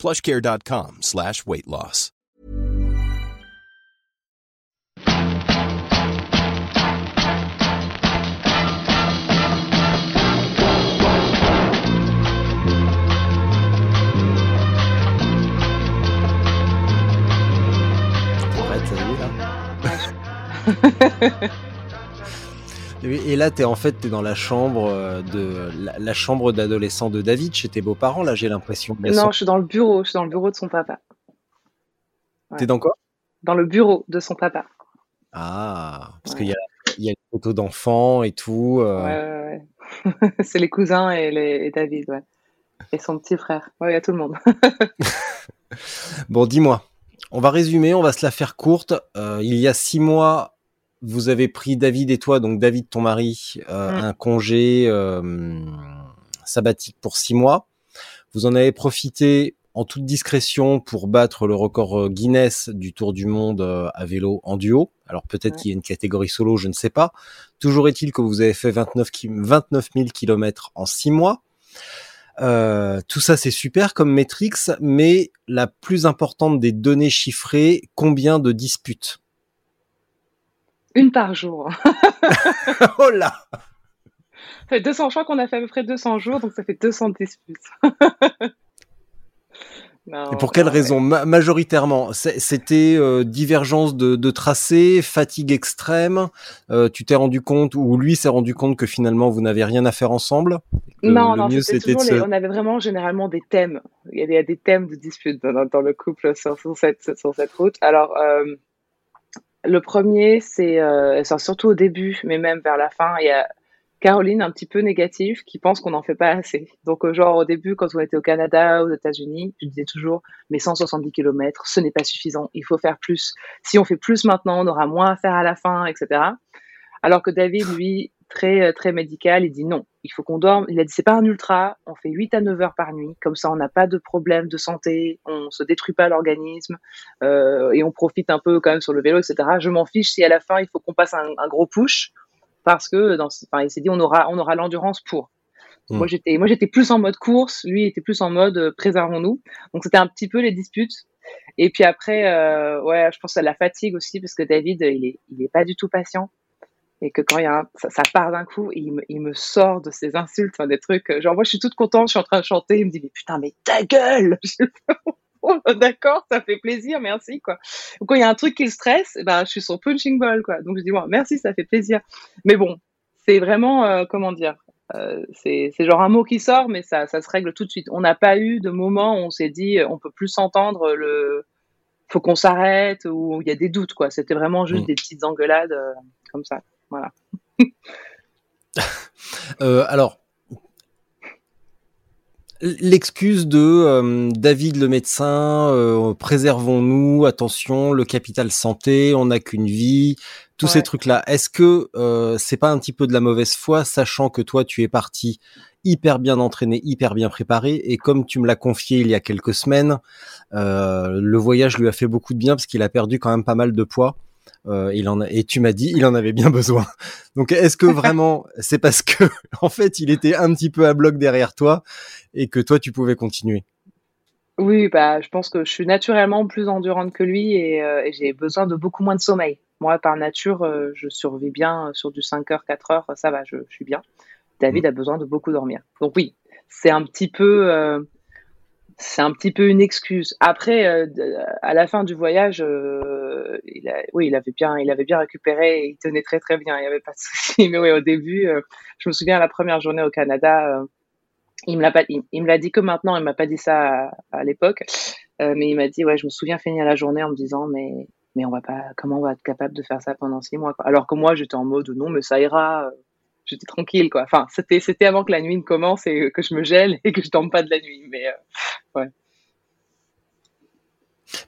plushcare.com slash weight loss. Arrête, ça y est, là. Et là, t'es en fait, t'es dans la chambre euh, de la, la chambre d'adolescent de David chez tes beaux-parents. Là, j'ai l'impression. Sont- Non, je suis dans le bureau. Je suis dans le bureau de son papa. T'es dans quoi? Dans le bureau de son papa. Ah, parce Ouais. qu'il y a, il y a une photo d'enfant et tout. euh, Ouais, ouais, ouais. C'est les cousins et, les, et David, ouais. Et son petit frère. Ouais, il y a tout le monde. Bon, dis-moi. On va résumer, on va se la faire courte. Euh, il y a six mois, vous avez pris David et toi, donc David, ton mari, euh, Mm. un congé euh, sabbatique pour six mois. Vous en avez profité en toute discrétion pour battre le record euh, Guinness du Tour du Monde à vélo en duo. Alors peut-être Ouais. qu'il y a une catégorie solo, je ne sais pas. Toujours est-il que vous avez fait 29, ki- 29 000 kilomètres en six mois. Euh, tout ça c'est super comme métriques, mais la plus importante des données chiffrées, combien de disputes? Une par jour. Oh là Ça fait 200, je crois qu'on a fait à peu près 200 jours, donc ça fait 200 disputes. Non, Et pour quelle non, ouais. raison Ma- Majoritairement, c'était euh, divergence de, de tracé, fatigue extrême. euh, tu t'es rendu compte ou lui s'est rendu compte que finalement vous n'avez rien à faire ensemble? Non, le non, mieux les- on avait vraiment généralement des thèmes. Il y a des, il y a des thèmes de dispute dans, dans le couple sur, sur cette, sur cette route. Alors, euh, le premier, c'est euh, surtout au début, mais même vers la fin, il y a Caroline un petit peu négative qui pense qu'on n'en fait pas assez. Donc, euh, genre au début, quand on était au Canada, aux États-Unis, je disais toujours, mais 170 km, ce n'est pas suffisant, il faut faire plus. Si on fait plus maintenant, on aura moins à faire à la fin, etc. Alors que David, lui, très euh, très médical, il dit non, il faut qu'on dorme. Il a dit c'est pas un ultra, on fait 8 à 9 heures par nuit, comme ça on n'a pas de problème de santé, on se détruit pas l'organisme euh, et on profite un peu quand même sur le vélo, etc. Je m'en fiche si à la fin il faut qu'on passe un, un gros push parce que dans, ce- enfin, il s'est dit on aura on aura l'endurance pour. Mm. Moi j'étais moi j'étais plus en mode course, lui était plus en mode euh, préservons-nous. Donc c'était un petit peu les disputes. Et puis après, euh, ouais, je pense à la fatigue aussi parce que David, il est, il est pas du tout patient et que quand il y a un- ça, ça part d'un coup, il me, il me sort de ses insultes, des trucs. euh, Genre moi, je suis toute contente, je suis en train de chanter, il me dit mais putain, mais ta gueule. Oh, D'accord, ça fait plaisir, merci quoi. Ou quand il y a un truc qui le stresse, eh ben je suis son punching ball quoi. Donc je dis bon, merci, ça fait plaisir. Mais bon, c'est vraiment euh, comment dire, euh, c'est genre un mot qui sort, mais ça ça se règle tout de suite. On n'a pas eu de moment où on s'est dit euh, on peut plus s'entendre, le faut qu'on s'arrête ou il y a des doutes quoi. C'était vraiment juste Mm. des petites engueulades euh, comme ça. Voilà. Euh, alors, l'excuse de euh, David le médecin, euh, préservons-nous, attention, le capital santé, on n'a qu'une vie, tous ces trucs-là. Est-ce que euh, c'est pas un petit peu de la mauvaise foi, sachant que toi tu es parti hyper bien entraîné, hyper bien préparé, et comme tu me l'as confié il y a quelques semaines, le voyage lui a fait beaucoup de bien parce qu'il a perdu quand même pas mal de poids. Euh, il en a, et tu m'as dit, il en avait bien besoin. Donc, est-ce que vraiment, c'est parce que, en fait, il était un petit peu à bloc derrière toi et que toi, tu pouvais continuer? Oui, bah, je pense que je suis naturellement plus endurante que lui et, euh, et j'ai besoin de beaucoup moins de sommeil. Moi, par nature, euh, je survis bien sur du 5 heures, 4 heures, ça va, je, je suis bien. David a besoin de beaucoup dormir. Donc oui, c'est un petit peu, c'est un petit peu une excuse. Après, euh, à la fin du voyage, euh, il a, oui, il avait bien, il avait bien récupéré il tenait très très bien. Il n'y avait pas de souci. Mais oui, au début, euh, je me souviens la première journée au Canada. euh, il me l'a pas, il, me l'a dit que maintenant. Il m'a pas dit ça à, à l'époque, Euh, mais il m'a dit ouais, je me souviens finir la journée en me disant mais mais on va pas, comment on va être capable de faire ça pendant six mois quoi. Alors que moi j'étais en mode non mais ça ira. J'étais tranquille quoi. Enfin c'était c'était avant que la nuit ne commence et que je me gèle et que je dorme pas de la nuit. Mais euh, ouais.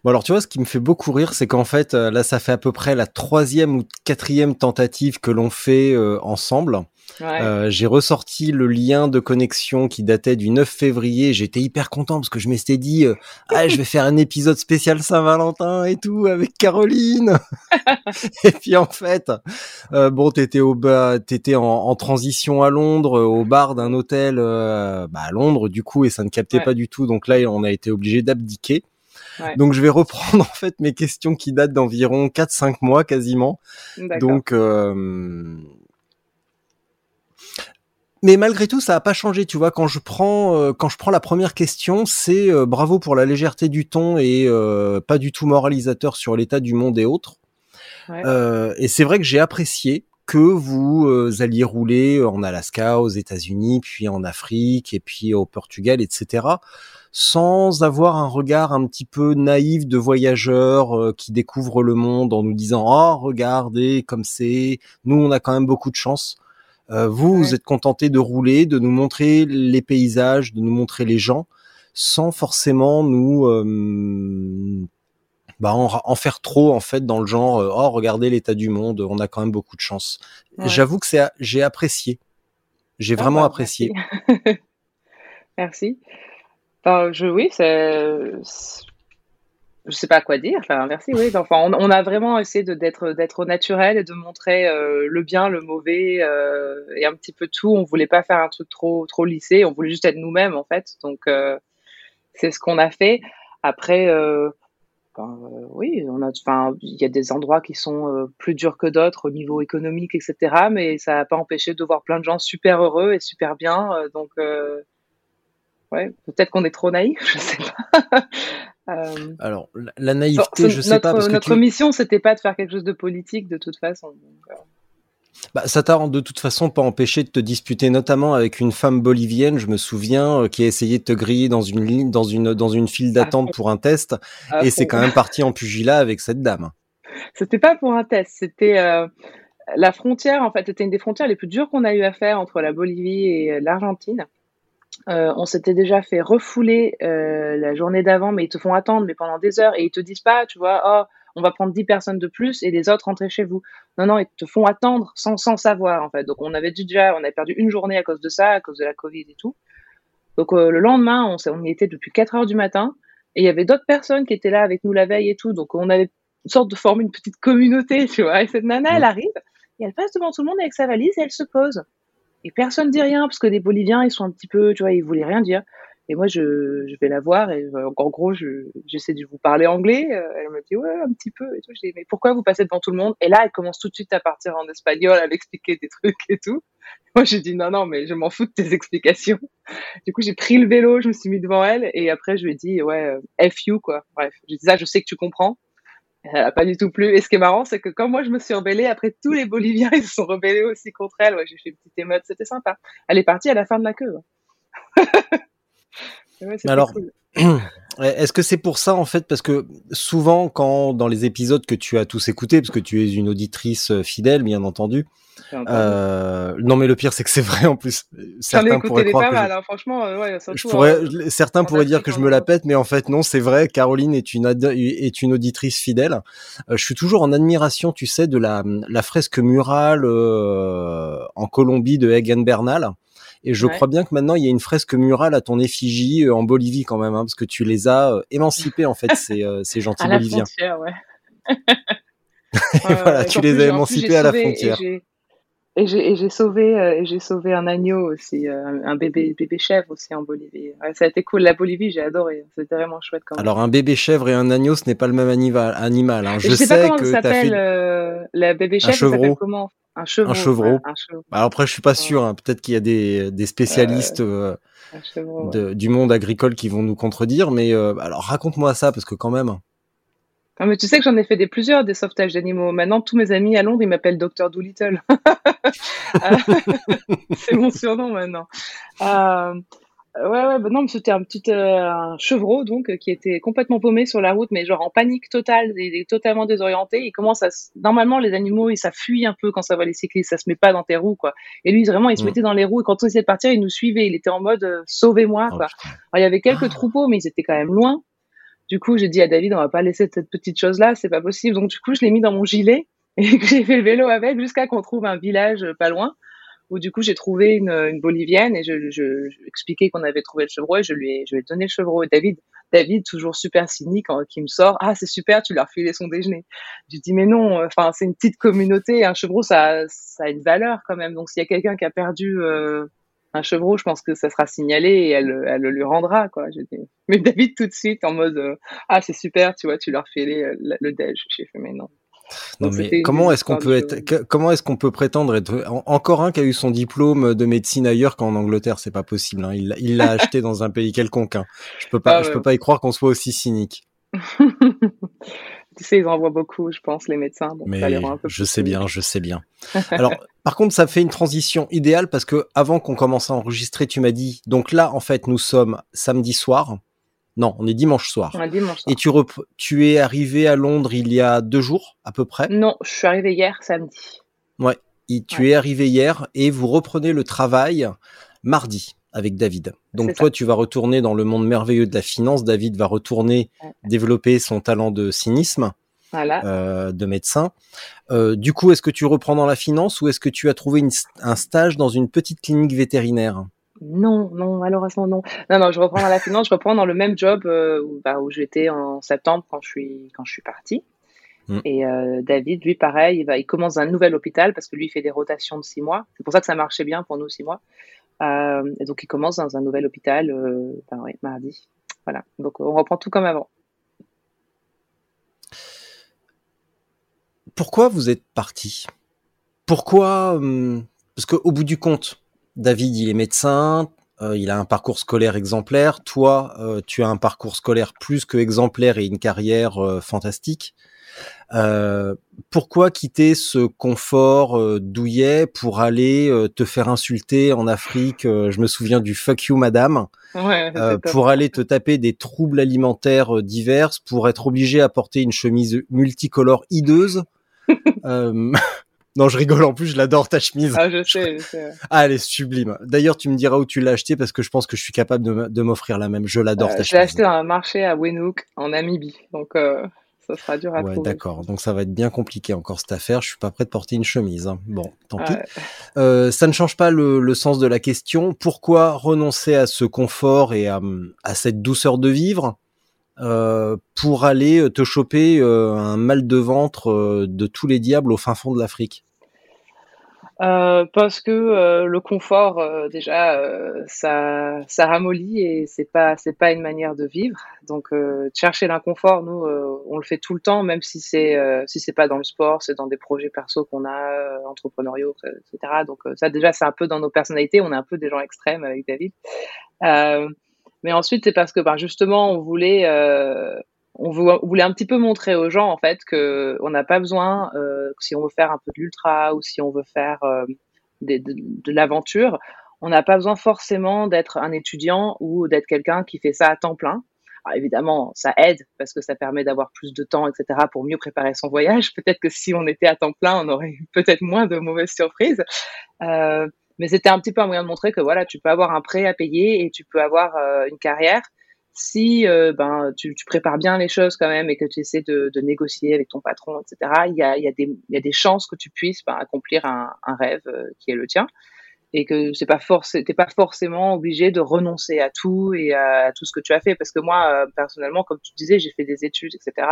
Bon alors tu vois, ce qui me fait beaucoup rire, c'est qu'en fait, euh, là, ça fait à peu près la troisième ou quatrième tentative que l'on fait euh, ensemble. Euh, j'ai ressorti le lien de connexion qui datait du 9 février. J'étais hyper content parce que je m'étais dit, ah, je vais faire un épisode spécial Saint-Valentin et tout avec Caroline. et puis en fait, bon, t'étais au bas, t'étais en, en, transition à Londres, au bar d'un hôtel bah, à Londres du coup, et ça ne captait pas du tout. Donc là, on a été obligé d'abdiquer. Donc je vais reprendre en fait mes questions qui datent d'environ 4-5 mois quasiment. Donc euh... mais malgré tout, ça n'a pas changé. Tu vois, quand je prends euh, quand je prends la première question, c'est euh, bravo pour la légèreté du ton et euh, pas du tout moralisateur sur l'état du monde et autres. et c'est vrai que j'ai apprécié que vous alliez rouler en Alaska, aux États-Unis, puis en Afrique et puis au Portugal, etc sans avoir un regard un petit peu naïf de voyageurs euh, qui découvrent le monde en nous disant oh regardez comme c'est nous on a quand même beaucoup de chance euh, vous vous êtes contenté de rouler de nous montrer les paysages de nous montrer les gens sans forcément nous euh, bah en, faire trop en fait dans le genre oh regardez l'état du monde on a quand même beaucoup de chance j'avoue que c'est j'ai apprécié. J'ai ah vraiment bah, apprécié. merci. Enfin, je, oui, c'est, je sais pas quoi dire. Enfin, merci. Oui. Enfin, on, a vraiment essayé de d'être d'être naturel et de montrer euh, le bien, le mauvais euh, et un petit peu tout. On voulait pas faire un truc trop trop lissé. On voulait juste être nous-mêmes en fait. Donc euh, c'est ce qu'on a fait. Après, ben, oui, on a. Enfin, il y a des endroits qui sont plus durs que d'autres au niveau économique, etc. Mais ça n'a pas empêché de voir plein de gens super heureux et super bien. donc ouais, peut-être qu'on est trop naïf, je sais pas. Euh, Alors, la naïveté, je sais pas. Parce notre que mission, c'était pas de faire quelque chose de politique de toute façon. Euh. Bah, ça t'a de toute façon pas empêché de te disputer, notamment avec une femme bolivienne, je me souviens, euh, qui a essayé de te griller dans une ligne, dans une, dans une file d'attente pour un test, et c'est quand même parti en pugilat avec cette dame. C'était pas pour un test, c'était la frontière, en fait, c'était une des frontières les plus dures qu'on a eu à faire entre la Bolivie et l'Argentine. Euh, on s'était déjà fait refouler euh, la journée d'avant, mais ils te font attendre, mais pendant des heures, et ils te disent pas, tu vois, oh, on va prendre 10 personnes de plus et les autres rentrer chez vous. Non, non, ils te font attendre sans, sans savoir, en fait. Donc, on avait déjà, on avait perdu une journée à cause de ça, à cause de la Covid et tout. Donc, euh, le lendemain, on, on y était depuis 4 heures du matin, et il y avait d'autres personnes qui étaient là avec nous la veille et tout. Donc, on avait une sorte de former une petite communauté, tu vois. Et cette nana, elle arrive, et elle passe devant tout le monde avec sa valise et elle se pose. Et personne dit rien parce que les Boliviens, ils sont un petit peu, tu vois, ils voulaient rien dire. Et moi, je, je vais la voir et euh, en gros, j'essaie de vous parler anglais. Euh, elle me dit ouais, un petit peu. Et tout. Je dis mais pourquoi vous passez devant tout le monde? Et là, elle commence tout de suite à partir en espagnol, à m'expliquer des trucs et tout. Moi, j'ai dit non, non, mais je m'en fous de tes explications. Du coup, j'ai pris le vélo, je me suis mis devant elle et après, je lui ai dit ouais, euh, F you quoi. Bref, j'ai dit ça, je sais que tu comprends. Elle a pas du tout plu. Et ce qui est marrant, c'est que quand moi je me suis rebellée, après tous les Boliviens ils se sont rebellés aussi contre elle. J'ai fait une petite émeute, c'était sympa. Elle est partie à la fin de la queue. ouais, Alors, cool. Est-ce que c'est pour ça en fait Parce que souvent, quand dans les épisodes que tu as tous écoutés, parce que tu es une auditrice euh, fidèle, bien entendu. Euh, non, mais le pire, c'est que c'est vrai en plus. Certains pourraient croire que hein, franchement. Euh, ouais, je pourrais, certains pourraient dire que je me la pète, mais en fait non, c'est vrai. Caroline est une est une auditrice fidèle. Je suis toujours en admiration, tu sais, de la la fresque murale en Colombie de Egan Bernal. Et je crois bien que maintenant il y a une fresque murale à ton effigie euh, en Bolivie quand même, hein, parce que tu les as euh, émancipés en fait ces, euh, ces gentils à Boliviens. La frontière, ouais. voilà, tu les as émancipés à la frontière. Et j'ai sauvé, j'ai sauvé un agneau aussi, un, bébé, bébé chèvre aussi en Bolivie. ça a été cool. La Bolivie, j'ai adoré. C'était vraiment chouette quand même. Alors un bébé chèvre et un agneau, ce n'est pas le même animal. animal hein. Je, je, sais, sais pas comment que ça s'appelle. La bébé chèvre, ça s'appelle comment un chevreau. Un chevreau. Alors après, je suis pas sûr. Hein. Peut-être qu'il y a des, des spécialistes euh, de, du monde agricole qui vont nous contredire. Mais euh, alors, raconte-moi ça, parce que quand même. Non, mais tu sais que j'en ai fait des plusieurs des sauvetages d'animaux. Maintenant, tous mes amis à Londres, ils m'appellent Dr Doolittle. C'est mon surnom maintenant. Euh, Ouais, ouais, bah non, c'était un petit euh, un chevreau donc euh, qui était complètement paumé sur la route, mais genre en panique totale, il est totalement désorienté. Il commence à normalement les animaux, ils ça fuit un peu quand ça voit les cyclistes, ça se met pas dans tes roues quoi. Et lui vraiment, il se mettait dans les roues et quand on essayait de partir, il nous suivait. Il était en mode euh, sauvez-moi oh, quoi. Alors, il y avait quelques troupeaux, mais ils étaient quand même loin. Du coup, j'ai dit à David, on va pas laisser cette petite chose-là, c'est pas possible. Donc, du coup, je l'ai mis dans mon gilet et j'ai fait le vélo avec jusqu'à qu'on trouve un village pas loin où du coup j'ai trouvé une, une, bolivienne et je, je, je expliquais qu'on avait trouvé le chevreau et je lui ai, je lui ai donné le chevreau. Et David, David toujours super cynique, hein, qui me sort, ah c'est super, tu leur filé son déjeuner. Je dis mais non, enfin c'est une petite communauté, un chevreau ça, ça a une valeur quand même. Donc s'il y a quelqu'un qui a perdu euh, un chevreau, je pense que ça sera signalé et elle, elle le lui rendra quoi. Dis, mais David tout de suite en mode euh, ah c'est super, tu vois, tu leur filé euh, le, le déj. J'ai fait mais non. Non mais comment est-ce qu'on peut être comment est-ce qu'on peut prétendre être encore un qui a eu son diplôme de médecine ailleurs qu'en Angleterre? C'est pas possible hein. il l'a acheté dans un pays quelconque hein. je peux pas ah, ouais. je peux pas y croire qu'on soit aussi cynique tu sais ils en voient beaucoup je pense les médecins donc mais ça les rend un peu je sais bien je sais bien alors par contre ça fait une transition idéale parce que avant qu'on commence à enregistrer tu m'as dit donc là en fait nous sommes samedi soir non, on est dimanche soir. Ouais, dimanche soir. Et tu, tu es arrivé à Londres il y a deux jours, à peu près? Non, je suis arrivé hier, samedi. Ouais, et tu ouais. es arrivé hier et vous reprenez le travail mardi avec David. Donc toi, ça. tu vas retourner dans le monde merveilleux de la finance. David va retourner ouais. développer son talent de cynisme. Voilà. Euh, de médecin. Euh, du coup, est-ce que tu reprends dans la finance ou est-ce que tu as trouvé une, un stage dans une petite clinique vétérinaire? Non, non, malheureusement non. Non, non, je reprends dans la finance, je reprends dans le même job euh, où, bah, où j'étais en septembre quand je suis quand je suis partie. Mm. Et euh, David, lui, pareil, il, va, il commence un nouvel hôpital parce que lui, il fait des rotations de six mois. C'est pour ça que ça marchait bien pour nous six mois. Euh, et donc, il commence dans un nouvel hôpital, ben, ouais, mardi. Voilà. Donc, on reprend tout comme avant. Pourquoi vous êtes parti? Pourquoi hum, Parce qu'au bout du compte, David, il est médecin, euh, il a un parcours scolaire exemplaire. Toi, euh, tu as un parcours scolaire plus que exemplaire et une carrière euh, fantastique. Euh, pourquoi quitter ce confort euh, douillet pour aller euh, te faire insulter en Afrique Je me souviens du fuck you madame. Ouais, pour aller te taper des troubles alimentaires divers, pour être obligé à porter une chemise multicolore hideuse. Non, je rigole en plus, je l'adore ta chemise. Ah, je sais, je sais. Ah, elle est sublime. D'ailleurs, tu me diras où tu l'as acheté parce que je pense que je suis capable de m'offrir la même. Je l'adore euh, ta je chemise. Je l'ai acheté dans un marché à Wenook en Namibie. Donc, euh, ça sera dur à ouais, trouver. D'accord. Donc, ça va être bien compliqué encore cette affaire. Je suis pas prêt de porter une chemise. Hein. Bon, tant pis. Ouais. Euh, ça ne change pas le, le, sens de la question. Pourquoi renoncer à ce confort et à, à cette douceur de vivre? Euh, pour aller te choper euh, un mal de ventre euh, de tous les diables au fin fond de l'Afrique. Euh, parce que euh, le confort euh, déjà euh, ça ça ramollit et c'est pas c'est pas une manière de vivre. Donc euh, chercher l'inconfort nous on le fait tout le temps même si c'est si c'est pas dans le sport c'est dans des projets perso qu'on a entrepreneuriaux etc donc ça déjà c'est un peu dans nos personnalités. On est un peu des gens extrêmes avec David mais ensuite c'est parce que ben, justement on voulait on voulait un petit peu montrer aux gens en fait que on n'a pas besoin euh, si on veut faire un peu de l'ultra ou si on veut faire euh, de, de, de l'aventure on n'a pas besoin forcément d'être un étudiant ou d'être quelqu'un qui fait ça à temps plein. Alors évidemment ça aide parce que ça permet d'avoir plus de temps etc pour mieux préparer son voyage. Peut-être que si on était à temps plein on aurait peut-être moins de mauvaises surprises. Euh, mais c'était un petit peu un moyen de montrer que voilà tu peux avoir un prêt à payer et tu peux avoir euh, une carrière si euh, ben tu, prépares bien les choses quand même et que tu essaies de, négocier avec ton patron, etc., il y a, y, a des, y a des chances que tu puisses ben, accomplir un, rêve euh, qui est le tien et que c'est pas force, t'es pas forcément obligé de renoncer à tout et à, tout ce que tu as fait parce que moi personnellement, comme tu disais, j'ai fait des études, etc.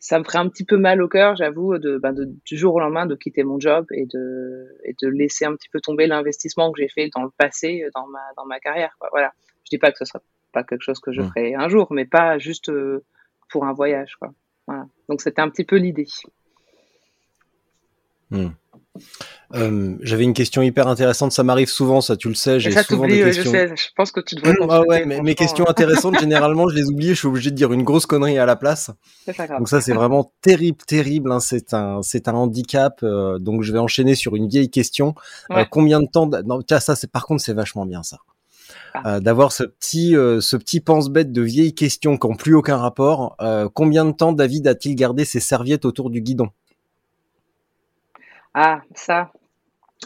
Ça me ferait un petit peu mal au cœur, j'avoue, de, ben, de, du jour au lendemain de quitter mon job et de, et de laisser un petit peu tomber l'investissement que j'ai fait dans le passé, dans ma, dans ma carrière. Quoi. Voilà. Je dis pas que ce sera pas quelque chose que je mmh. ferai un jour, mais pas juste euh, pour un voyage. Quoi. Voilà. Donc c'était un petit peu l'idée. Mmh. Euh, J'avais une question hyper intéressante, ça m'arrive souvent, ça tu le sais. J'ai souvent des questions. Je, sais, je pense que tu devrais. ah ouais, mais mes questions intéressantes, généralement, je les oublie, je suis obligé de dire une grosse connerie à la place. Pas grave. Donc ça, c'est vraiment terrible, terrible. Hein. C'est un, c'est un handicap. Euh, donc je vais enchaîner sur une vieille question. Euh, ouais. Euh, combien de temps Non, tiens, ça, c'est par contre, c'est vachement bien ça. Ah. D'avoir ce petit ce petit pense-bête de vieilles questions qui n'ont plus aucun rapport. Combien de temps David a-t-il gardé ses serviettes autour du guidon? Ah, ça.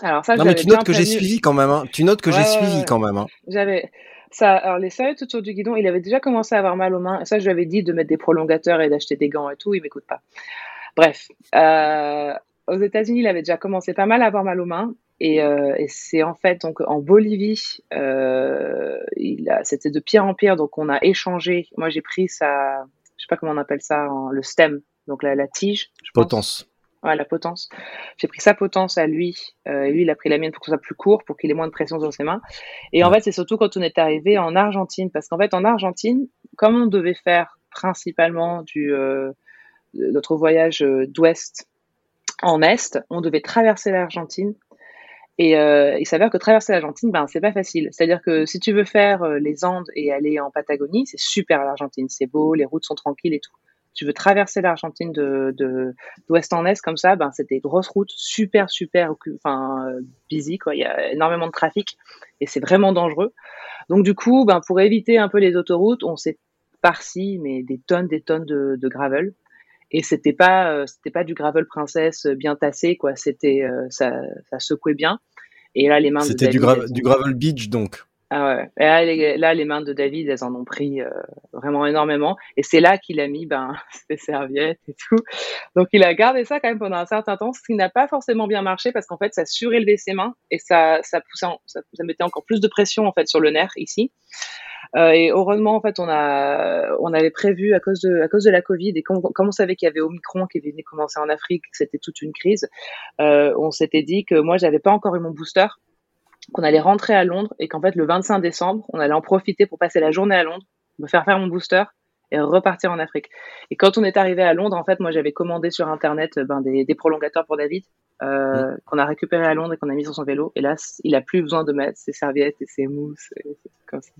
Alors ça, non mais tu notes que j'ai suivi quand même. Hein. Tu notes que ouais, j'ai ouais, suivi quand même. Hein. J'avais ça, alors les serviettes autour du guidon, il avait déjà commencé à avoir mal aux mains. Et ça, je lui avais dit de mettre des prolongateurs et d'acheter des gants et tout. Il m'écoute pas. Bref, euh, aux États-Unis, il avait déjà commencé pas mal à avoir mal aux mains. Et, euh, et c'est en fait donc en Bolivie, euh, c'était de pire en pire. Donc on a échangé. Moi, j'ai pris sa, je sais pas comment on appelle ça, le stem, donc la, la tige. Je Potence. Ouais, la potence. J'ai pris sa potence à lui. Euh, lui, il a pris la mienne pour que ce soit plus court, pour qu'il ait moins de pression sur ses mains. Et en fait, c'est surtout quand on est arrivé en Argentine, parce qu'en fait, en Argentine, comme on devait faire principalement du euh, notre voyage euh, d'ouest en est, on devait traverser l'Argentine. Et euh, il s'avère que traverser l'Argentine, ben c'est pas facile. C'est-à-dire que si tu veux faire les Andes et aller en Patagonie, c'est super l'Argentine, c'est beau, les routes sont tranquilles et tout tu veux traverser l'Argentine de, d'ouest en est comme ça, ben c'est des grosses routes super super enfin euh, busy quoi. Il y a énormément de trafic et c'est vraiment dangereux. Donc du coup, ben pour éviter un peu les autoroutes, on s'est parti mais des tonnes des tonnes de, de gravel et c'était pas euh, c'était pas du gravel princesse bien tassé quoi. C'était euh, ça, ça secouait bien. Et là les mains c'était du, du gravel beach donc. Ah ouais. Et là, les, mains de David, elles en ont pris euh, vraiment énormément. Et c'est là qu'il a mis ben, ses serviettes et tout. Donc, il a gardé ça quand même pendant un certain temps, ce qui n'a pas forcément bien marché parce qu'en fait, ça surélevait ses mains et ça, ça, poussait ça, ça, mettait encore plus de pression en fait sur le nerf ici. Euh, et heureusement, en fait, on a, on avait prévu à cause de, à cause de la Covid et comme, comme on savait qu'il y avait Omicron qui venait commencer en Afrique, que c'était toute une crise, euh, on s'était dit que moi, j'avais pas encore eu mon booster qu'on allait rentrer à Londres et qu'en fait le 25 décembre, on allait en profiter pour passer la journée à Londres, me faire faire mon booster et repartir en Afrique. Et quand on est arrivé à Londres, en fait, moi j'avais commandé sur internet ben, des, des prolongateurs pour David euh, qu'on a récupéré à Londres et qu'on a mis sur son vélo. Et là, il a plus besoin de mettre ses serviettes et ses mousses. Et comme ça.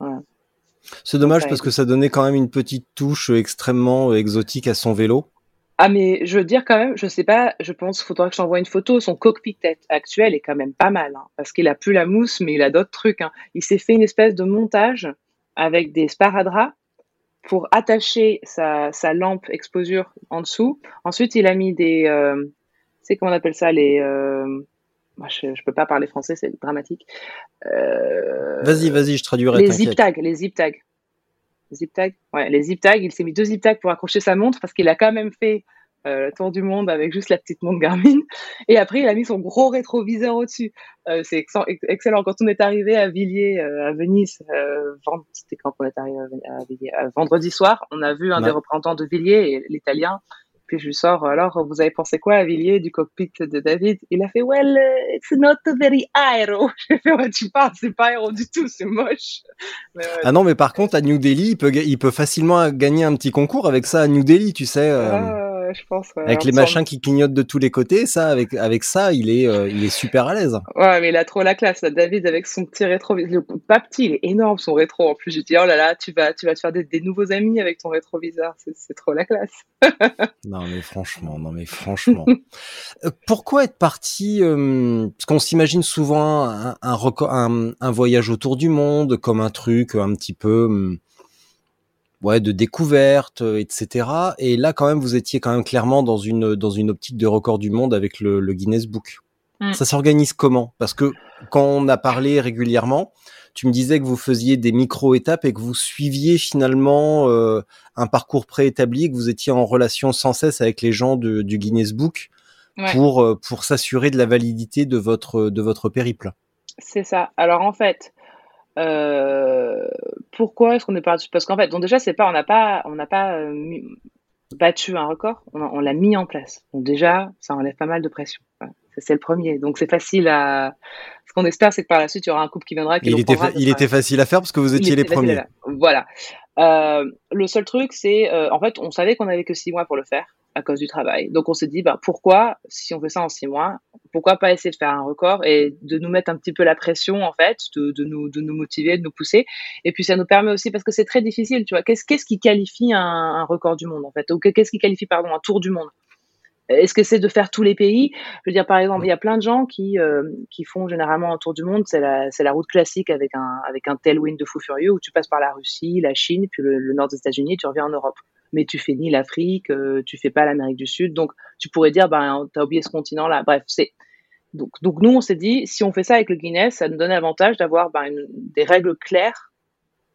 Voilà. C'est dommage parce que ça donnait quand même une petite touche extrêmement exotique à son vélo. Ah mais je veux dire quand même, je sais pas, je pense qu'il faudra que je t'envoie une photo. Son cockpit actuel est quand même pas mal, hein, parce qu'il a plus la mousse, mais il a d'autres trucs. Hein. Il s'est fait une espèce de montage avec des sparadraps pour attacher sa, sa lampe exposure en dessous. Ensuite, il a mis des, euh, tu sais comment on appelle ça, les, euh, moi, je, je peux pas parler français, c'est dramatique. Euh, vas-y, vas-y, je traduirai. Les zip tags, les zip tags zip tags. Ouais, les zip tags. Il s'est mis deux zip tags pour accrocher sa montre parce qu'il a quand même fait euh, le tour du monde avec juste la petite montre Garmin. Et après, il a mis son gros rétroviseur au-dessus. Euh, c'est excellent. Quand on est arrivé à Villiers, euh, à Venise, c'était quand on est arrivé à, Villiers, vendredi soir, on a vu un des représentants de Villiers, l'italien, puis je lui sors, alors, vous avez pensé quoi à Villiers du cockpit de David? Il a fait, well, uh, it's not very aero. J'ai fait, ouais, tu parles, c'est pas aéro du tout, c'est moche. ah non, mais par contre, à New Delhi, il peut, il peut facilement gagner un petit concours avec ça à New Delhi, tu sais. Euh... Ah je pense. Avec les machins qui clignotent de tous les côtés, ça, avec, avec ça, il est, euh, il est super à l'aise. Ouais, mais il a trop la classe. David, avec son petit rétroviseur, pas petit, il est énorme son rétro. En plus, je dis, oh là là, tu vas, tu vas te faire des, nouveaux amis avec ton rétroviseur. C'est trop la classe. non, mais franchement, non, mais franchement. Euh, pourquoi être parti euh, Parce qu'on s'imagine souvent un, un, un, voyage autour du monde comme un truc un petit peu hum, ouais, de découverte, euh, etc. Et là, quand même, vous étiez quand même clairement dans une dans une optique de record du monde avec le, le Guinness Book. Mm. Ça s'organise comment? Parce que quand on a parlé régulièrement, tu me disais que vous faisiez des micro-étapes et que vous suiviez finalement euh, un parcours préétabli, que vous étiez en relation sans cesse avec les gens de, du Guinness Book pour euh, pour s'assurer de la validité de votre de votre périple. C'est ça. Alors en fait, euh, pourquoi est-ce qu'on est parti? Parce qu'en fait, donc déjà, c'est pas, on n'a pas, on n'a pas euh, battu un record, on, on l'a mis en place. Donc déjà, ça enlève pas mal de pression. C'est le premier. Donc c'est facile à. Ce qu'on espère, c'est que par la suite, il y aura un couple qui viendra. Qui il était, il était facile à faire parce que vous étiez les premiers. Voilà. Euh, le seul truc, c'est, en fait, on savait qu'on avait que six mois pour le faire à cause du travail. Donc on s'est dit, bah, pourquoi, si on fait ça en six mois, pourquoi pas essayer de faire un record et de nous mettre un petit peu la pression, en fait, de, nous, de nous motiver, de nous pousser. Et puis ça nous permet aussi, parce que c'est très difficile, tu vois, qu'est-ce qu'est-ce qui qualifie un, record du monde, en fait, ou qu'est-ce qui qualifie, pardon, un tour du monde? Est-ce que c'est de faire tous les pays? Je veux dire, par exemple, il y a plein de gens qui euh, qui font généralement un tour du monde. C'est la la route classique avec un avec un tailwind de fou furieux où tu passes par la Russie, la Chine, puis le, le nord des États-Unis, tu reviens en Europe mais tu fais ni l'Afrique, euh, tu fais pas l'Amérique du Sud. Donc, tu pourrais dire, ben, t'as oublié ce continent-là. Bref, c'est, Donc, donc nous, on s'est dit, si on fait ça avec le Guinness, ça nous donne l'avantage d'avoir ben, des règles claires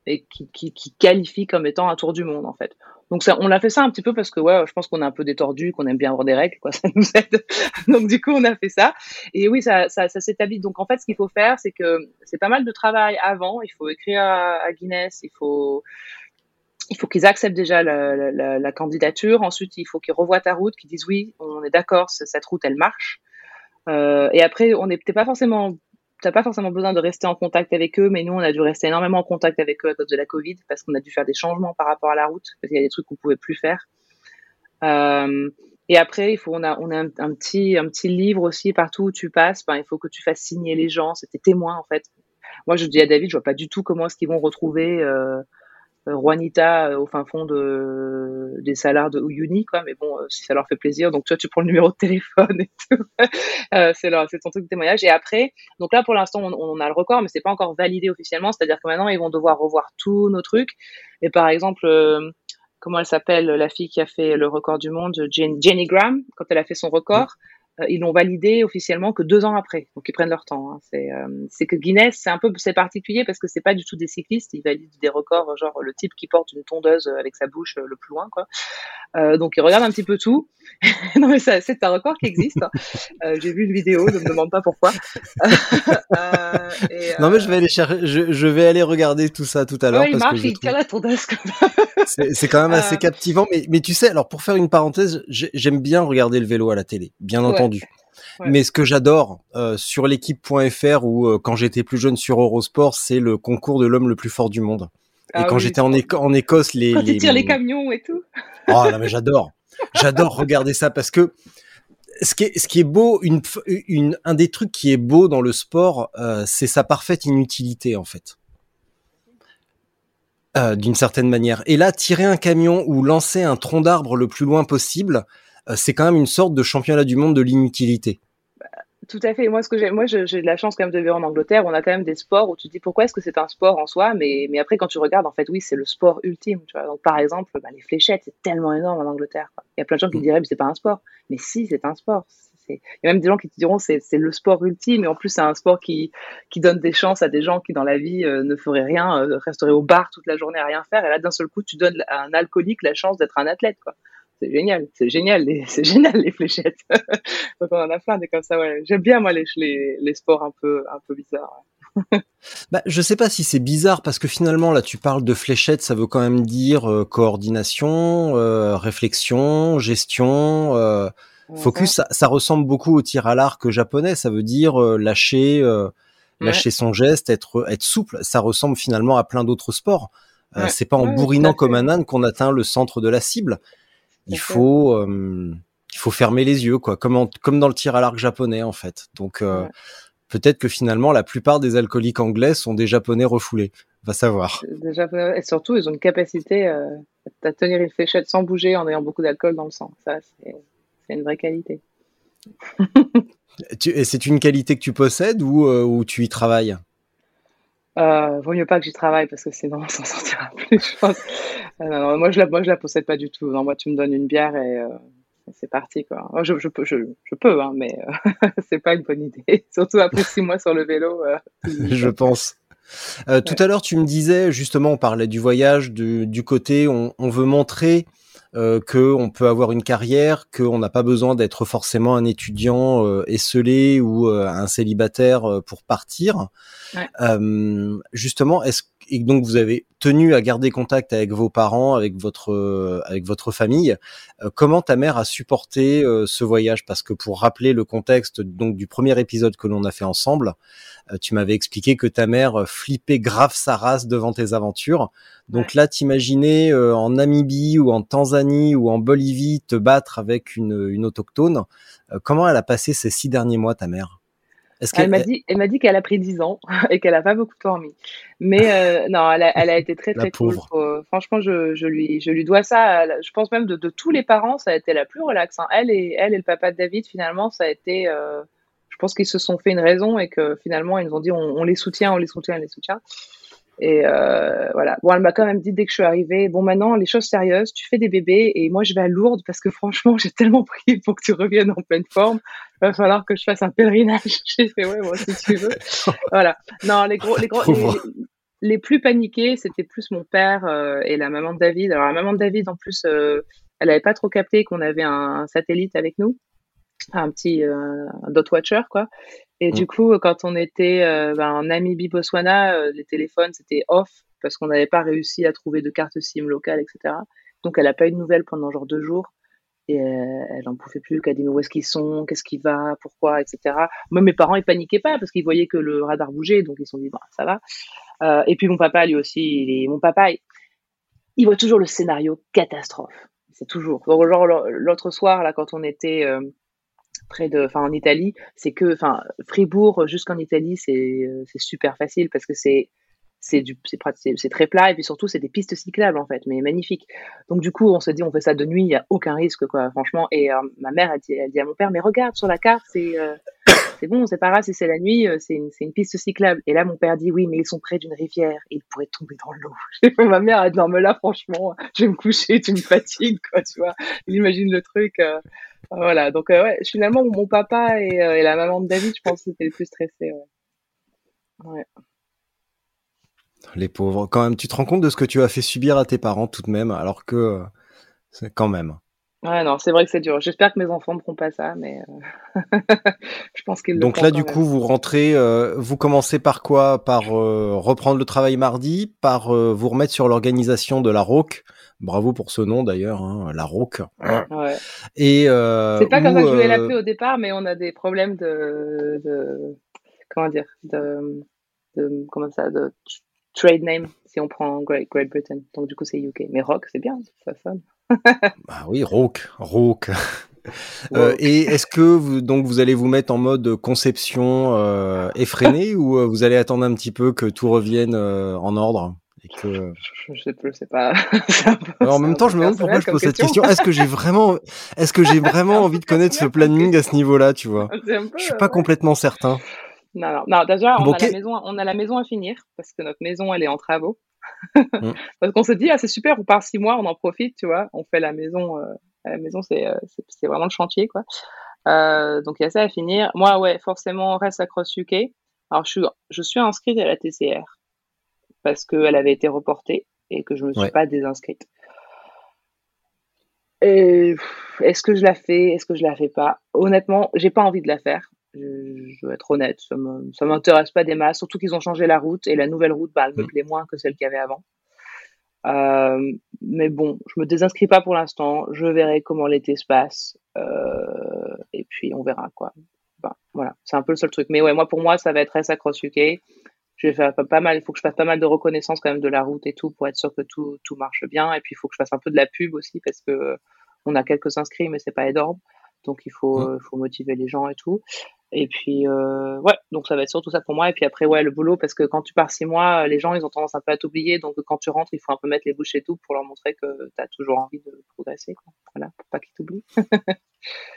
et qui, qui, qualifient comme étant un tour du monde, en fait. Donc ça, on l'a fait ça un petit peu parce que ouais, je pense qu'on est un peu détordu, qu'on aime bien avoir des règles, quoi, ça nous aide. Donc du coup, on a fait ça. Et oui, ça, ça, ça s'établit. Donc en fait, ce qu'il faut faire, c'est que c'est pas mal de travail avant. Il faut écrire à, à Guinness, il faut il faut qu'ils acceptent déjà la, candidature. Ensuite, il faut qu'ils revoient ta route, qu'ils disent oui, on est d'accord, cette route, elle marche. Euh, et après, on n'est pas forcément t'as pas forcément besoin de rester en contact avec eux, mais nous, on a dû rester énormément en contact avec eux à cause de la Covid, parce qu'on a dû faire des changements par rapport à la route, parce qu'il y a des trucs qu'on pouvait plus faire. Euh, et après, il faut, on a, on a un, petit, un petit livre aussi partout où tu passes. Ben, il faut que tu fasses signer les gens. C'était témoin en fait. Moi, je dis à David, je vois pas du tout comment est-ce qu'ils vont retrouver euh, Juanita euh, au fin fond de, des salaires de Uyuni. Mais bon, euh, si ça leur fait plaisir, donc toi, tu prends le numéro de téléphone et tout. c'est ton truc de témoignage. Et après, donc là, pour l'instant, on, a le record, mais c'est pas encore validé officiellement. C'est-à-dire que maintenant, ils vont devoir revoir tous nos trucs. Et par exemple, comment elle s'appelle, la fille qui a fait le record du monde, Jenny Graham, quand elle a fait son record. Euh, ils l'ont validé officiellement que deux ans après. Donc ils prennent leur temps. Hein. C'est, euh, c'est que Guinness, c'est un peu c'est particulier parce que c'est pas du tout des cyclistes. Ils valident des records, genre le type qui porte une tondeuse avec sa bouche euh, le plus loin, quoi. Euh, donc ils regardent un petit peu tout. non mais ça, c'est un record qui existe. Hein. Euh, j'ai vu une vidéo, ne me demande pas pourquoi. et, non mais je vais aller chercher, je, je, vais aller regarder tout ça tout à l'heure. Ouais, il marche, il tire la tondeuse. c'est, c'est quand même assez captivant. Mais, mais tu sais, alors pour faire une parenthèse, j'aime bien regarder le vélo à la télé, bien entendu. Mais ce que j'adore euh, sur l'équipe.fr ou euh, quand j'étais plus jeune sur Eurosport, c'est le concours de l'homme le plus fort du monde. et ah quand j'étais en, en, Écosse, les quand les, tu tires les camions et tout. Oh non mais j'adore, j'adore regarder ça parce que ce qui est, ce qui est beau, une, une, un des trucs qui est beau dans le sport, euh, c'est sa parfaite inutilité en fait. Euh, d'une certaine manière. Et là, tirer un camion ou lancer un tronc d'arbre le plus loin possible, c'est quand même une sorte de championnat du monde de l'inutilité. Tout à fait. Moi, ce que j'ai, moi, j'ai de la chance quand même de vivre en Angleterre. On a quand même des sports où tu te dis pourquoi est-ce que c'est un sport en soi, mais, mais après quand tu regardes, en fait, oui, c'est le sport ultime. Tu vois. Donc, par exemple, bah, les fléchettes, c'est tellement énorme en Angleterre. Il y a plein de gens qui mm. diraient mais c'est pas un sport. Mais si, c'est un sport. Il y a même des gens qui te diront c'est c'est le sport ultime et en plus c'est un sport qui qui donne des chances à des gens qui dans la vie euh, ne feraient rien, euh, resteraient au bar toute la journée à rien faire et là d'un seul coup tu donnes à un alcoolique la chance d'être un athlète quoi c'est génial, c'est génial, c'est génial les fléchettes. Donc on en a plein des comme ça. Ouais. J'aime bien moi les, les, les, sports un peu un peu bizarres. Ouais. bah, je sais pas si c'est bizarre parce que finalement là tu parles de fléchettes, ça veut quand même dire euh, coordination, euh, réflexion, gestion, euh, focus. Ça, ça, ressemble beaucoup au tir à l'arc japonais. Ça veut dire euh, lâcher, euh, lâcher son geste, être être souple. Ça ressemble finalement à plein d'autres sports. c'est pas en bourrinant comme un âne qu'on atteint le centre de la cible il faut euh, il faut fermer les yeux quoi comme comme dans le tir à l'arc japonais en fait. Donc euh, peut-être que finalement la plupart des alcooliques anglais sont des japonais refoulés. Va savoir. Et surtout ils ont une capacité euh, à tenir une fléchette sans bouger en ayant beaucoup d'alcool dans le sang. Ça c'est une vraie qualité. Et c'est une qualité que tu possèdes ou, ou tu y travailles? Euh, vaut mieux pas que j'y travaille parce que sinon on s'en sortira plus, je pense. Euh, non, moi, je la, moi, je la possède pas du tout. Non, moi, tu me donnes une bière et euh, c'est parti, quoi. je, je, peux, je, je peux, hein, mais c'est pas une bonne idée. Surtout après six mois sur le vélo. Je pense. Tout à l'heure, tu me disais justement, on parlait du voyage, du, du côté, on, on veut montrer euh, qu'on peut avoir une carrière, qu'on n'a pas besoin d'être forcément un étudiant euh, esselé ou euh, un célibataire euh, pour partir. Ouais. Euh, justement, est-ce et donc vous avez tenu à garder contact avec vos parents, avec votre avec votre famille. comment ta mère a supporté ce voyage? Parce que pour rappeler le contexte donc du premier épisode que l'on a fait ensemble, tu m'avais expliqué que ta mère flippait grave sa race devant tes aventures. Donc ouais. là, t'imaginer en Namibie ou en Tanzanie ou en Bolivie te battre avec une, une autochtone. comment elle a passé ces six derniers mois, ta mère? Elle m'a dit, elle m'a dit qu'elle a pris 10 ans et qu'elle a pas beaucoup dormi. Mais euh, non, elle a, elle a, été très très cool. franchement, je, je, lui, je lui dois ça. Je pense même de, de, tous les parents, ça a été la plus relaxe. Hein. Elle et elle et le papa de David, finalement, ça a été. Euh, je pense qu'ils se sont fait une raison et que finalement ils nous ont dit on, on, les soutient, on les soutient, on les soutient. Et euh, voilà. Bon, elle m'a quand même dit dès que je suis arrivée, bon, maintenant, les choses sérieuses, tu fais des bébés et moi, je vais à Lourdes parce que franchement, j'ai tellement prié pour que tu reviennes en pleine forme. Il va falloir que je fasse un pèlerinage. J'ai fait, ouais, moi, si tu veux. voilà. Non, les gros, les gros, les, plus paniqués, c'était plus mon père euh, et la maman de David. Alors, la maman de David, en plus, euh, elle avait pas trop capté qu'on avait un, satellite avec nous un petit euh, un dot watcher quoi et du mm. coup, quand on était euh, ben, en Namibie, Botswana, euh, les téléphones c'était off parce qu'on n'avait pas réussi à trouver de carte SIM locale, etc. Donc elle n'a pas eu de nouvelles pendant genre deux jours et euh, elle n'en pouvait plus. Qu'elle dit mais où est-ce qu'ils sont, qu'est-ce qui va, pourquoi, etc. Moi, mes parents ils paniquaient pas parce qu'ils voyaient que le radar bougeait, donc ils se sont dit bah ça va. Euh, et puis mon papa lui aussi, il est... mon papa il... voit toujours le scénario catastrophe. C'est toujours. Genre l'autre soir là quand on était près de, enfin en Italie, c'est que, enfin Fribourg jusqu'en Italie, c'est euh, c'est super facile parce que c'est c'est du c'est très plat et puis surtout c'est des pistes cyclables en fait mais magnifiques. Donc du coup on se dit on fait ça de nuit il y a aucun risque quoi franchement. Et euh, ma mère elle dit, dit à mon père mais regarde sur la carte c'est euh, c'est bon c'est pas grave si c'est la nuit c'est une, une piste cyclable. Et là mon père dit oui mais ils sont près d'une rivière. Ils pourraient tomber dans l'eau. Ma mère elle dit non mais là franchement je vais me coucher tu me fatigues quoi tu vois. Il imagine le truc voilà, donc euh, ouais, finalement, mon papa euh, et, la maman de David, je pense c'était le plus stressé. Ouais. Les pauvres. Quand même, tu te rends compte de ce que tu as fait subir à tes parents tout de même, alors que euh, c'est quand même. Ouais, non, c'est vrai que c'est dur. J'espère que mes enfants ne feront pas ça, mais je pense qu'ils Donc là, du coup, vous rentrez, vous commencez par quoi? Par reprendre le travail mardi, par vous remettre sur l'organisation de la ROC Bravo pour ce nom d'ailleurs, hein, la Roque. Ouais. Et euh, c'est pas comme ça que je voulais euh, l'appeler au départ, mais on a des problèmes de, de comment dire, de, de, comment ça, de trade name si on prend Great, Great Britain. Donc du coup c'est UK. Mais Rock c'est bien, ça sonne. bah oui, Rock, Rock. Euh, et est-ce que vous, donc vous allez vous mettre en mode conception euh, effrénée ou euh, vous allez attendre un petit peu que tout revienne euh, en ordre que... Je, sais, je sais pas. en même temps, je me demande pourquoi je pose cette question. Est-ce que j'ai vraiment, est-ce que j'ai vraiment envie de connaître ce planning à ce niveau-là, tu vois? Je suis pas complètement certain. Non, non, non déjà, on, a la maison, on a la maison à finir parce que notre maison, elle est en travaux. Mm. parce qu'on se dit, ah, c'est super, on part six mois, on en profite, tu vois. On fait la maison, euh, la maison, euh, c'est, c'est vraiment le chantier, quoi. Euh, donc il y a ça à finir. Moi, ouais, forcément, on reste à Cross UK. Alors, je suis, je suis inscrite à la TCR parce qu'elle avait été reportée et que je ne me suis pas désinscrite. Est-ce que je la fais? Est-ce que je la fais pas? Honnêtement, j'ai pas envie de la faire. Je, veux être honnête, ça ne m'intéresse pas des masses, surtout qu'ils ont changé la route et la nouvelle route, bah, elle me mm. plaît moins que celle qu'il y avait avant. Euh, mais bon, je me désinscris pas pour l'instant. Je verrai comment l'été se passe euh, et puis on verra quoi. voilà, c'est un peu le seul truc. Mais ouais, moi pour moi, ça va être S Cross UK je vais faire pas mal, il faut que je fasse pas mal de reconnaissance quand même de la route et tout pour être sûr que tout, tout marche bien. Et puis il faut que je fasse un peu de la pub aussi parce que on a quelques inscrits mais c'est pas énorme. Donc il faut, mmh. faut motiver les gens et tout. Et puis euh, ouais, donc ça va être surtout ça pour moi. Et puis après ouais le boulot parce que quand tu pars six mois, les gens ils ont tendance un peu à t'oublier. Donc quand tu rentres, il faut un peu mettre les bouches et tout pour leur montrer que tu as toujours envie de progresser. Voilà, pour pas qu'ils t'oublient.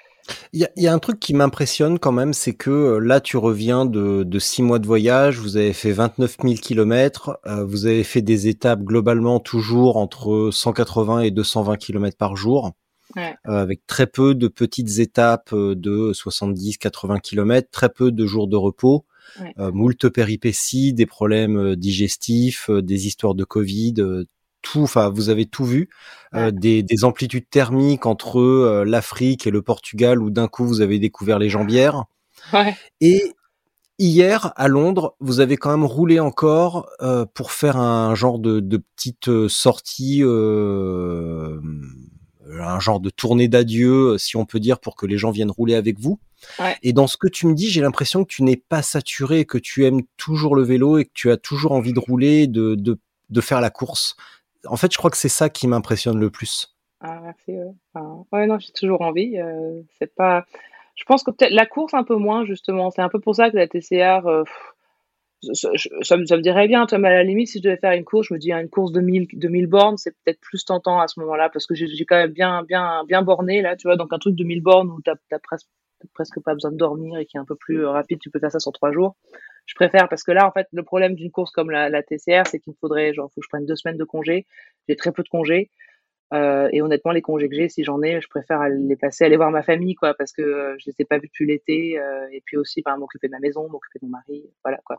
Il y, a, un truc qui m'impressionne quand même, c'est que euh, là, tu reviens de, de six mois de voyage, vous avez fait 29 000 kilomètres, euh, vous avez fait des étapes globalement toujours entre 180 et 220 kilomètres par jour, euh, avec très peu de petites étapes de 70-80 kilomètres, très peu de jours de repos. moult péripéties, des problèmes digestifs, des histoires de Covid, tout, enfin vous avez tout vu, euh, des, des, amplitudes thermiques entre euh, l'Afrique et le Portugal où d'un coup vous avez découvert les jambières. Ouais. Et hier à Londres, vous avez quand même roulé encore euh, pour faire un genre de, de petite sortie, un genre de tournée d'adieu, si on peut dire, pour que les gens viennent rouler avec vous. Ouais. Et dans ce que tu me dis, j'ai l'impression que tu n'es pas saturé, que tu aimes toujours le vélo et que tu as toujours envie de rouler, de, de, de faire la course en fait, je crois que c'est ça qui m'impressionne le plus. Ah, merci. Ouais, non, j'ai toujours envie. Euh, c'est pas. Je pense que peut-être la course un peu moins justement. C'est un peu pour ça que la TCR. Euh, ça, me, dirait bien, mais à la limite, si je devais faire une course, je me dis, une course de 1000, 2000 bornes, c'est peut-être plus tentant à ce moment-là, parce que j'ai quand même bien, bien, bien borné, là, tu vois, donc un truc de 1000 bornes où t'as presque, presque pas besoin de dormir et qui est un peu plus rapide, tu peux faire ça sur trois jours. je préfère parce que là, en fait, le problème d'une course comme la, la TCR, c'est qu'il me faudrait, genre, faut que je prenne deux semaines de congé. J'ai très peu de congés. Euh, et honnêtement, les congés que j'ai, si j'en ai, je préfère les passer, aller voir ma famille, quoi, parce que euh, je les ai pas vus depuis l'été, euh, et puis aussi, ben, m'occuper de ma maison, m'occuper de mon mari, voilà, quoi.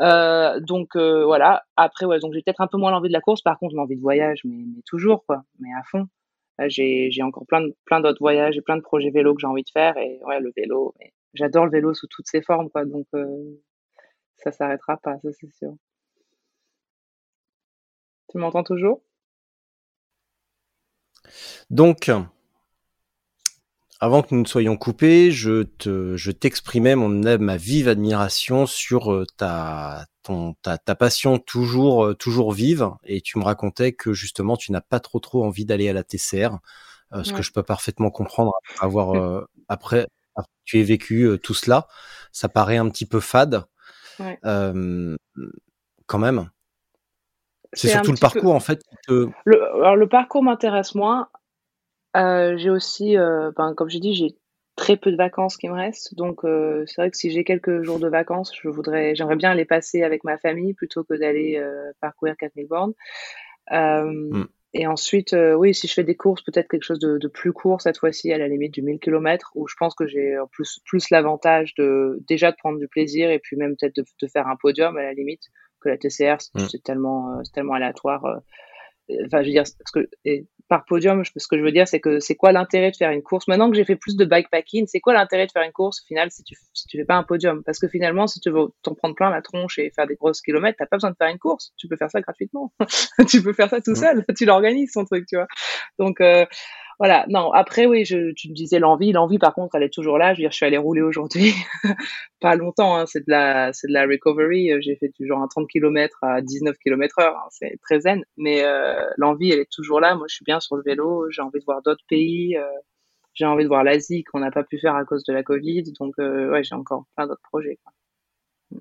Euh, donc voilà. Après, ouais, donc j'ai peut-être un peu moins l'envie de la course. Par contre, l'envie de voyage, mais, toujours, quoi, mais à fond. J'ai encore plein plein d'autres voyages, et plein de projets vélo que j'ai envie de faire, et ouais, le vélo. J'adore le vélo sous toutes ses formes, quoi. Donc ça s'arrêtera pas, ça c'est sûr. Tu m'entends toujours? Donc, avant que nous ne soyons coupés, je te, je t'exprimais mon, ma vive admiration sur euh, ta, ton, ta, ta passion toujours, euh, toujours vive, et tu me racontais que justement tu n'as pas trop trop envie d'aller à la TCR, euh, ce que je peux parfaitement comprendre après avoir après, tu aies vécu tout cela, ça paraît un petit peu fade, Ouais. quand même. C'est surtout le parcours, en fait. Le, alors, le parcours m'intéresse moins. Euh, j'ai aussi, euh, ben, comme j'ai dit, j'ai très peu de vacances qui me restent. Donc, euh, c'est vrai que si j'ai quelques jours de vacances, je voudrais, j'aimerais bien les passer avec ma famille plutôt que d'aller parcourir 4000 bornes. Mm. Et ensuite, oui, si je fais des courses, peut-être quelque chose de, de, plus court cette fois-ci, à la limite du 1000 km, où je pense que j'ai en plus, plus l'avantage de déjà de prendre du plaisir et puis même peut-être de, de faire un podium à la limite que la TCR, c'est tellement, euh, tellement aléatoire. Euh, enfin, je veux dire, parce que et par podium, ce que je veux dire, c'est que c'est quoi l'intérêt de faire une course? Maintenant que j'ai fait plus de bikepacking, c'est quoi l'intérêt de faire une course au final si tu si tu fais pas un podium? Parce que finalement, si tu veux t'en prendre plein la tronche et faire des grosses kilomètres, t'as pas besoin de faire une course. Tu peux faire ça gratuitement. tu peux faire ça tout mm. seul. tu l'organises ton truc, tu vois. Donc euh, voilà, non, après, oui, je, tu me disais l'envie. L'envie, par contre, elle est toujours là. Je veux dire, je suis allée rouler aujourd'hui. pas longtemps, hein, c'est de la, c'est de la recovery. J'ai fait toujours un 30 km à 19 km heure. Hein, c'est très zen. Mais euh, l'envie, elle est toujours là. Moi, je suis bien sur le vélo. J'ai envie de voir d'autres pays. Euh, j'ai envie de voir l'Asie qu'on n'a pas pu faire à cause de la Covid. Donc, euh, ouais, j'ai encore plein d'autres projets. Quoi.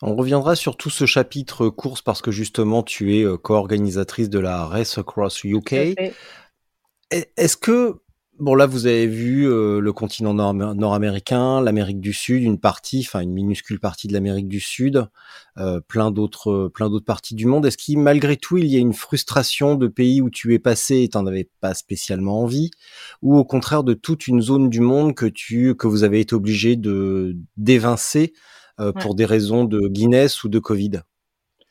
On reviendra sur tout ce chapitre course parce que justement tu es co-organisatrice de la Race Across UK. Est-ce que bon là vous avez vu euh, le continent nord-américain, l'Amérique du Sud, une partie, enfin une minuscule partie de l'Amérique du Sud, euh, plein d'autres, plein d'autres parties du monde. Est-ce qu'il malgré tout il y a une frustration de pays où tu es passé et t'en avais pas spécialement envie, ou au contraire de toute une zone du monde que tu que vous avez été obligé de d'évincer euh, ouais. pour des raisons de Guinness ou de Covid?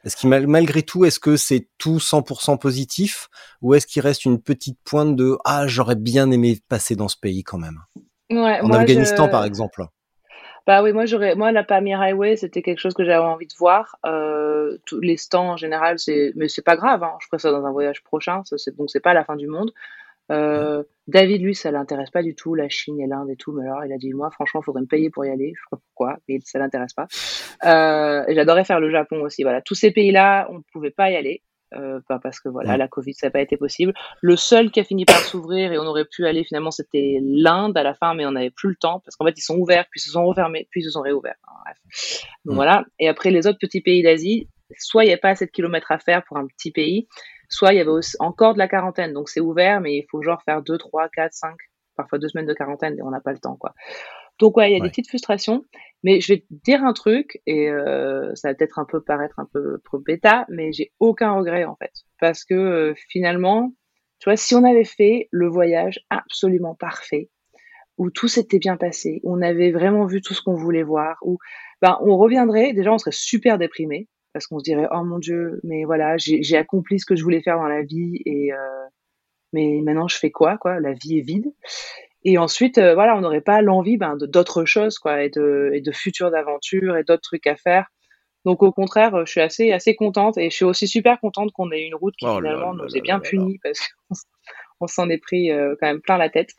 Est-ce qu'il malgré tout, est-ce que c'est tout 100% positif ou est-ce qu'il reste une petite pointe de ah j'aurais bien aimé passer dans ce pays quand même ouais, En Afghanistan je... par exemple. Bah oui, moi j'aurais, moi la Pamir Highway c'était quelque chose que j'avais envie de voir. Euh, tous les stands en général c'est, mais c'est pas grave. Hein. Je ferai ça dans un voyage prochain. Ça, c'est... Donc c'est pas la fin du monde. Euh, David, lui, ça l'intéresse pas du tout, la Chine et l'Inde et tout. Mais alors, il a dit, moi, franchement, il faudrait me payer pour y aller. Je sais pas pourquoi, mais ça l'intéresse pas. Euh, j'adorais faire le Japon aussi. Voilà, tous ces pays-là, on ne pouvait pas y aller. Euh, pas parce que voilà, la Covid, ça n'a pas été possible. Le seul qui a fini par s'ouvrir et on aurait pu aller finalement, c'était l'Inde à la fin, mais on n'avait plus le temps parce qu'en fait, ils sont ouverts, puis ils se sont refermés, puis ils se sont réouverts. bref. Donc voilà. Et après, les autres petits pays d'Asie, soit il n'y a pas assez de kilomètres à faire pour un petit pays, soit il y avait aussi encore de la quarantaine, donc c'est ouvert, mais il faut genre faire 2, 3, 4, 5, parfois deux semaines de quarantaine et on n'a pas le temps, quoi. Donc ouais, il y a ouais. des petites frustrations, mais je vais te dire un truc, et euh, ça va peut-être un peu paraître un peu trop bêta, mais j'ai aucun regret en fait, parce que euh, finalement, tu vois, si on avait fait le voyage absolument parfait, où tout s'était bien passé, où on avait vraiment vu tout ce qu'on voulait voir, où ben, on reviendrait, déjà on serait super déprimé, parce qu'on se dirait oh mon dieu mais voilà j'ai accompli ce que je voulais faire dans la vie et euh, mais maintenant je fais quoi quoi? La vie est vide. Et ensuite euh, voilà on n'aurait pas l'envie ben, d'autres choses quoi et de, et de futures aventures et d'autres trucs à faire. Donc au contraire je suis assez assez contente et je suis aussi super contente qu'on ait une route qui oh finalement là, nous ait bien punis parce qu'on s'en est pris euh, quand même plein la tête.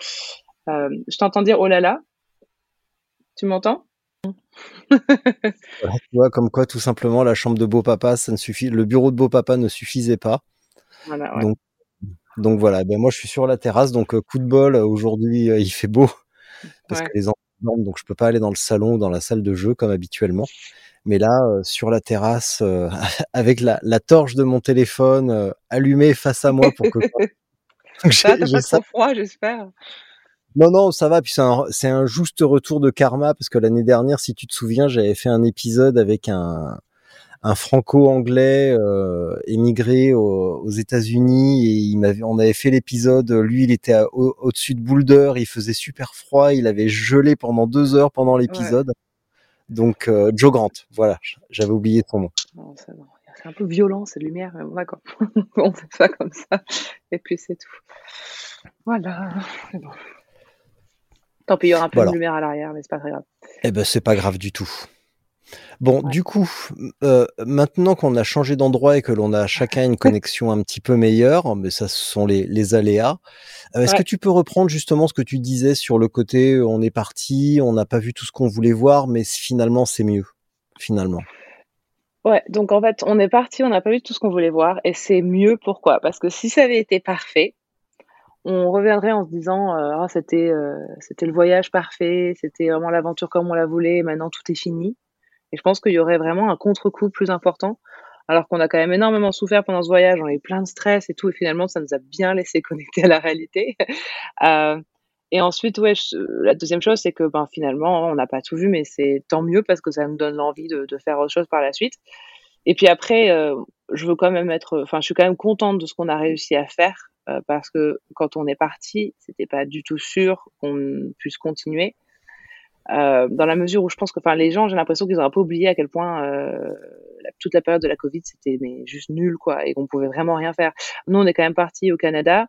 Euh, je t'entends dire oh là là? Tu m'entends? Voilà, tu vois, comme quoi, tout simplement, la chambre de beau papa, ça ne suffit, le bureau de beau papa ne suffisait pas. Voilà, ouais. Donc, donc voilà, ben moi je suis sur la terrasse, donc coup de bol, aujourd'hui il fait beau parce ouais. que les enfants dorment, donc je peux pas aller dans le salon ou dans la salle de jeu comme habituellement. Mais là, euh, sur la terrasse, euh, avec la, la, torche de mon téléphone euh, allumée face à moi pour que. ça, t'as pas trop froid, j'espère. Non, non, ça va. Puis c'est un, c'est un juste retour de karma parce que l'année dernière, si tu te souviens, j'avais fait un épisode avec un, un franco-anglais euh, émigré aux, États-Unis et il m'avait, on avait fait l'épisode. Lui, il était au-dessus de Boulder, il faisait super froid, il avait gelé pendant deux heures pendant l'épisode. Donc euh, Joe Grant, voilà, j'avais oublié son nom. c'est un peu violent cette lumière, mais d'accord. on fait ça comme ça et puis c'est tout. Voilà. Bon. Tant pis, il y aura un peu de lumière à l'arrière, mais c'est pas très grave. Eh ben, c'est pas grave du tout. Bon, du coup, euh, maintenant qu'on a changé d'endroit et que l'on a chacun une connexion un petit peu meilleure, mais ça, ce sont les, aléas. Euh, est-ce que tu peux reprendre justement ce que tu disais sur le côté, on est parti, on n'a pas vu tout ce qu'on voulait voir, mais finalement, c'est mieux, finalement? Ouais, donc en fait, on est parti, on n'a pas vu tout ce qu'on voulait voir, et c'est mieux. Pourquoi? Parce que si ça avait été parfait, on reviendrait en se disant euh, ah, c'était euh, c'était le voyage parfait, c'était vraiment l'aventure comme on la voulait, maintenant tout est fini. Et je pense qu'il y aurait vraiment un contre-coup plus important, alors qu'on a quand même énormément souffert pendant ce voyage, on eu plein de stress et tout, et finalement ça nous a bien laissé connecter à la réalité. euh, et ensuite, ouais, la deuxième chose, c'est que ben, finalement, on n'a pas tout vu, mais c'est tant mieux parce que ça nous donne l'envie de, de, faire autre chose par la suite. Et puis après, euh, je veux quand même être, enfin, je suis quand même contente de ce qu'on a réussi à faire. Euh, parce que quand on est parti, c'était pas du tout sûr qu'on puisse continuer. Euh, dans la mesure où je pense que, enfin, les gens, j'ai l'impression qu'ils ont un peu oublié à quel point euh, toute la période de la Covid, c'était juste nul, quoi, et qu'on pouvait vraiment rien faire. Nous, on est quand même parti au Canada.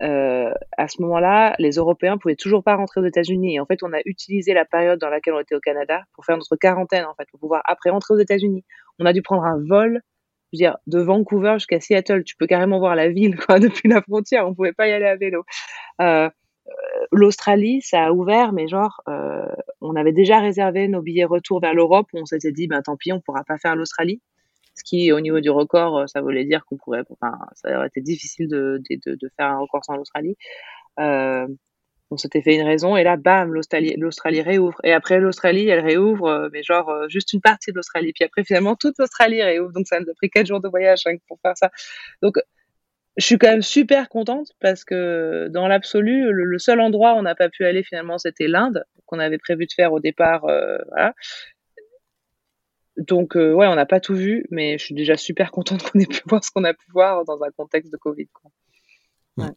À ce moment-là, les Européens pouvaient toujours pas rentrer aux États-Unis. Et en fait, on a utilisé la période dans laquelle on était au Canada pour faire notre quarantaine, en fait, pour pouvoir après rentrer aux États-Unis. On a dû prendre un vol de Vancouver jusqu'à Seattle, tu peux carrément voir la ville depuis la frontière. On pouvait pas y aller à vélo. Euh, euh, L'Australie, ça a ouvert, mais genre, euh, on avait déjà réservé nos billets retour vers l'Europe. On s'était dit, ben tant pis, on pourra pas faire l'Australie. Ce qui, au niveau du record, ça voulait dire qu'on pourrait, enfin, ça aurait été difficile de, faire un record sans l'Australie. On s'était fait une raison et là, bam, l'Australie réouvre. Et après, l'Australie, elle réouvre, euh, mais genre euh, juste une partie de l'Australie. Puis après, finalement, toute l'Australie réouvre. Donc ça nous a pris quatre jours de voyage pour faire ça. Donc je suis quand même super contente parce que dans l'absolu, le, seul endroit où on n'a pas pu aller finalement, c'était l'Inde, qu'on avait prévu de faire au départ. Euh, voilà. Donc ouais, on n'a pas tout vu, mais je suis déjà super contente qu'on ait pu voir ce qu'on a pu voir dans un contexte de Covid. Quoi. Ouais.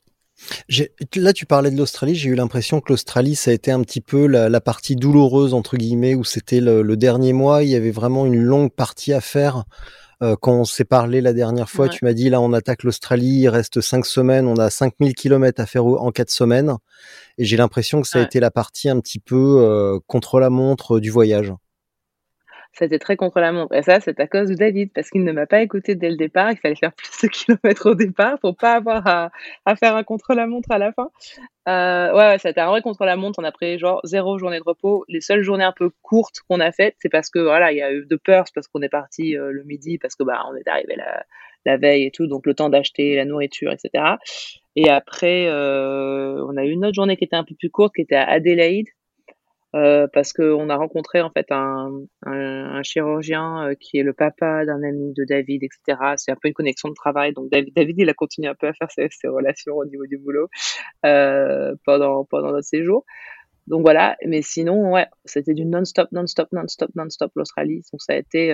Là, tu parlais de l'Australie. J'ai eu l'impression que l'Australie, ça a été un petit peu la, partie douloureuse entre guillemets, où c'était le, dernier mois. Il y avait vraiment une longue partie à faire. Euh, quand on s'est parlé la dernière fois, tu m'as dit là, on attaque l'Australie. Il reste cinq semaines. On a 5000 kilomètres à faire en quatre semaines. Et j'ai l'impression que ça a été la partie un petit peu euh, contre la montre du voyage c'était très contre la montre. Et ça, c'est à cause de David, parce qu'il ne m'a pas écouté dès le départ. Il fallait faire plus de kilomètres au départ pour pas avoir à, à faire un contre-la-montre à la fin. Euh, ouais, ouais, c'était un vrai contre-la-montre. On a pris genre zéro journée de repos. Les seules journées un peu courtes qu'on a faites, c'est parce que voilà, il y a eu de peur, parce qu'on est parti euh, le midi, parce que bah on est arrivé la, la veille et tout, donc le temps d'acheter la nourriture, etc. Et après, euh, on a eu une autre journée qui était un peu plus courte, qui était à Adelaide. Euh, parce qu'on a rencontré en fait un, chirurgien euh, qui est le papa d'un ami de David, etc. C'est un peu une connexion de travail. Donc David, il a continué un peu à faire ses, relations au niveau du boulot euh, pendant pendant notre séjour. Donc voilà, mais sinon ouais, c'était du non-stop, non-stop, non-stop, non-stop l'Australie. Donc ça a été,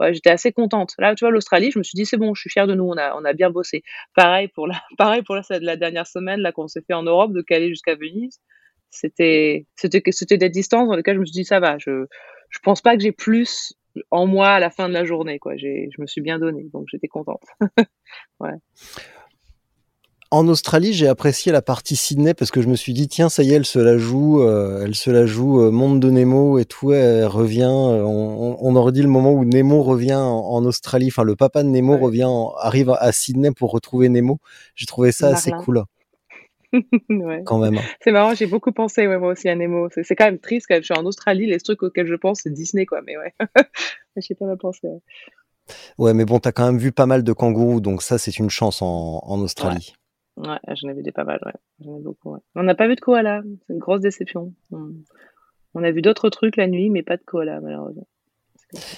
ouais, j'étais assez contente. Là, tu vois, l'Australie, je me suis dit c'est bon, je suis fière de nous, on a on a bien bossé. Pareil pour la, pareil pour la dernière semaine là qu'on s'est fait en Europe de Calais jusqu'à Venise c'était c'était c'était des distances dans lesquelles je me suis dit ça va je je pense pas que j'ai plus en moi à la fin de la journée quoi j'ai je me suis bien donné donc j'étais contente ouais en Australie, j'ai apprécié la partie Sydney parce que je me suis dit tiens ça y est, elle se la joue, euh, elle se la joue euh, monde de Nemo et tout, elle revient. Euh, on, on, aurait dit le moment où Nemo revient en, Australie, enfin le papa de Nemo revient, arrive à Sydney pour retrouver Nemo. J'ai trouvé ça assez cool. Quand même. Hein. C'est marrant, j'ai beaucoup pensé, moi aussi, à Nemo. C'est quand même triste quand même. Je suis en Australie, les trucs auxquels je pense, c'est Disney, quoi. Mais ouais, je sais pas la penser. Ouais. mais bon, t'as quand même vu pas mal de kangourous, donc ça, c'est une chance en, Australie. Ouais. j'en ai vu des pas mal, ouais. J'en ai beaucoup, On n'a pas vu de koala, c'est une grosse déception. On a vu d'autres trucs la nuit, mais pas de koala, malheureusement.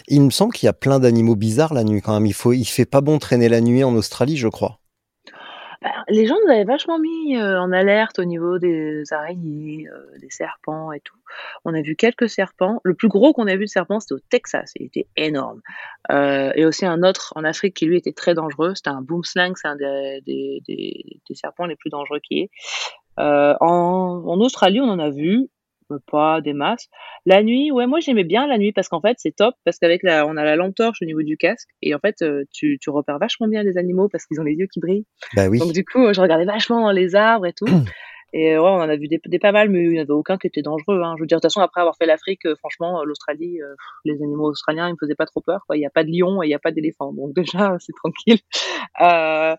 Il me semble qu'il y a plein d'animaux bizarres la nuit quand même. Il faut, il fait pas bon traîner la nuit en Australie, je crois. Bah, les gens nous avaient vachement mis euh, en alerte au niveau des araignées, euh, des serpents et tout. On a vu quelques serpents. Le plus gros qu'on a vu de serpents, c'était au Texas. Il était énorme. Euh, et aussi un autre en Afrique qui lui était très dangereux. C'était un boomslang. C'est un des, des, des, serpents les plus dangereux qui est. en, en Australie, on en a vu pas des masses. La nuit, ouais, moi j'aimais bien la nuit parce qu'en fait c'est top parce qu'avec la, on a la lampe torche au niveau du casque et en fait euh, tu, tu repères vachement bien les animaux parce qu'ils ont les yeux qui brillent. Bah oui. Donc du coup, je regardais vachement dans les arbres et tout. et ouais, on en a vu des, des pas mal, mais il n'y en avait aucun qui était dangereux. Hein. Je veux dire, de toute façon, après avoir fait l'Afrique, euh, franchement, euh, l'Australie, les animaux australiens, ils me faisaient pas trop peur. Il n'y a pas de lion et il n'y a pas d'éléphant, donc déjà c'est tranquille. Euh,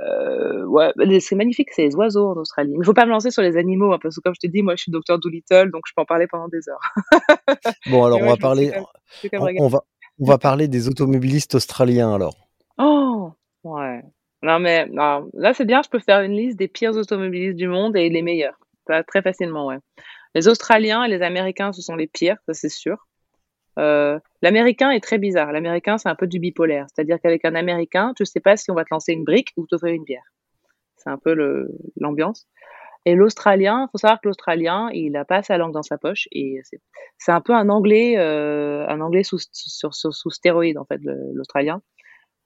euh, ouais, c'est magnifique, c'est les oiseaux en Australie. Il faut pas me lancer sur les animaux, hein, parce que comme je t'ai dit, moi je suis docteur Doolittle, donc je peux en parler pendant des heures. bon, alors on va parler, on, va, on va parler des automobilistes australiens alors. Oh, ouais. Non mais non, là c'est bien, je peux faire une liste des pires automobilistes du monde et les meilleurs. très facilement, ouais. Les Australiens et les Américains, ce sont les pires, ça c'est sûr. Euh, l'américain est très bizarre. L'américain, c'est un peu du bipolaire. C'est-à-dire qu'avec un américain, tu sais pas si on va te lancer une brique ou t'offrir une bière. C'est un peu l'ambiance. Et l'Australien, faut savoir que l'Australien, il a pas sa langue dans sa poche et c'est un peu un anglais, euh, un anglais sous, sur, stéroïde en fait, l'Australien.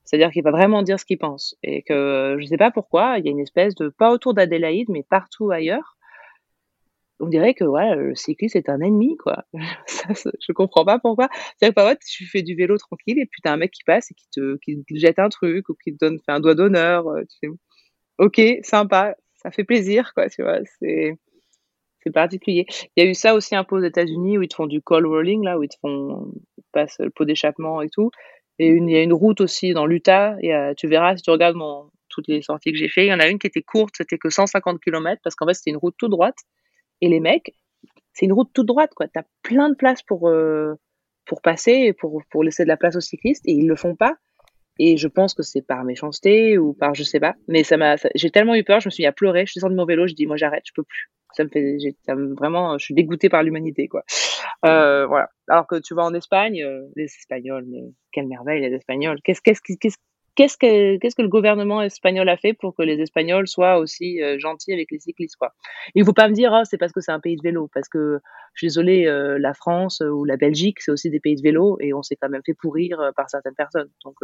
C'est-à-dire qu'il va vraiment dire ce qu'il pense et que je sais pas pourquoi, il y a une espèce de pas autour d'Adélaïde mais partout ailleurs, on dirait que voilà, le cycliste est un ennemi, quoi. Ça, je comprends pas pourquoi. C'est-à-dire que tu fais du vélo tranquille et puis t'as un mec qui passe et qui te, qui te jette un truc ou qui te donne fait un doigt d'honneur. Euh, tu ok, sympa, ça fait plaisir, quoi, tu vois. C'est, c'est particulier. Il y a eu ça aussi un peu aux États-Unis où ils te font du call rolling, là, où ils te font, ils passent le pot d'échappement et tout. Et il y a une route aussi dans l'Utah. Et tu verras si tu regardes mon, toutes les sorties que j'ai fait. Il y en a une qui était courte, c'était que 150 km parce qu'en fait, c'était une route toute droite. Et les mecs, c'est une route toute droite, quoi. T'as plein de place pour, euh, pour passer pour, pour laisser de la place aux cyclistes et ils le font pas. Et je pense que c'est par méchanceté ou par je sais pas. Mais ça m'a, j'ai tellement eu peur, je me suis mis à pleurer. Je suis descendu de mon vélo, je dis moi j'arrête, je peux plus. Ça me fait, ça me, vraiment, je suis dégoûtée par l'humanité, quoi. Euh, voilà. Alors que tu vas en Espagne, euh, les Espagnols, mais quelle merveille les Espagnols. Qu'est-ce, qu'est-ce, qu'est-ce, qu'est-ce que qu'est-ce que le gouvernement espagnol a fait pour que les Espagnols soient aussi euh, gentils avec les cyclistes quoi? Il faut pas me dire oh, c'est parce que c'est un pays de vélo parce que je suis désolée euh, la France euh, ou la Belgique c'est aussi des pays de vélo et on s'est quand même fait pourrir par certaines personnes. Donc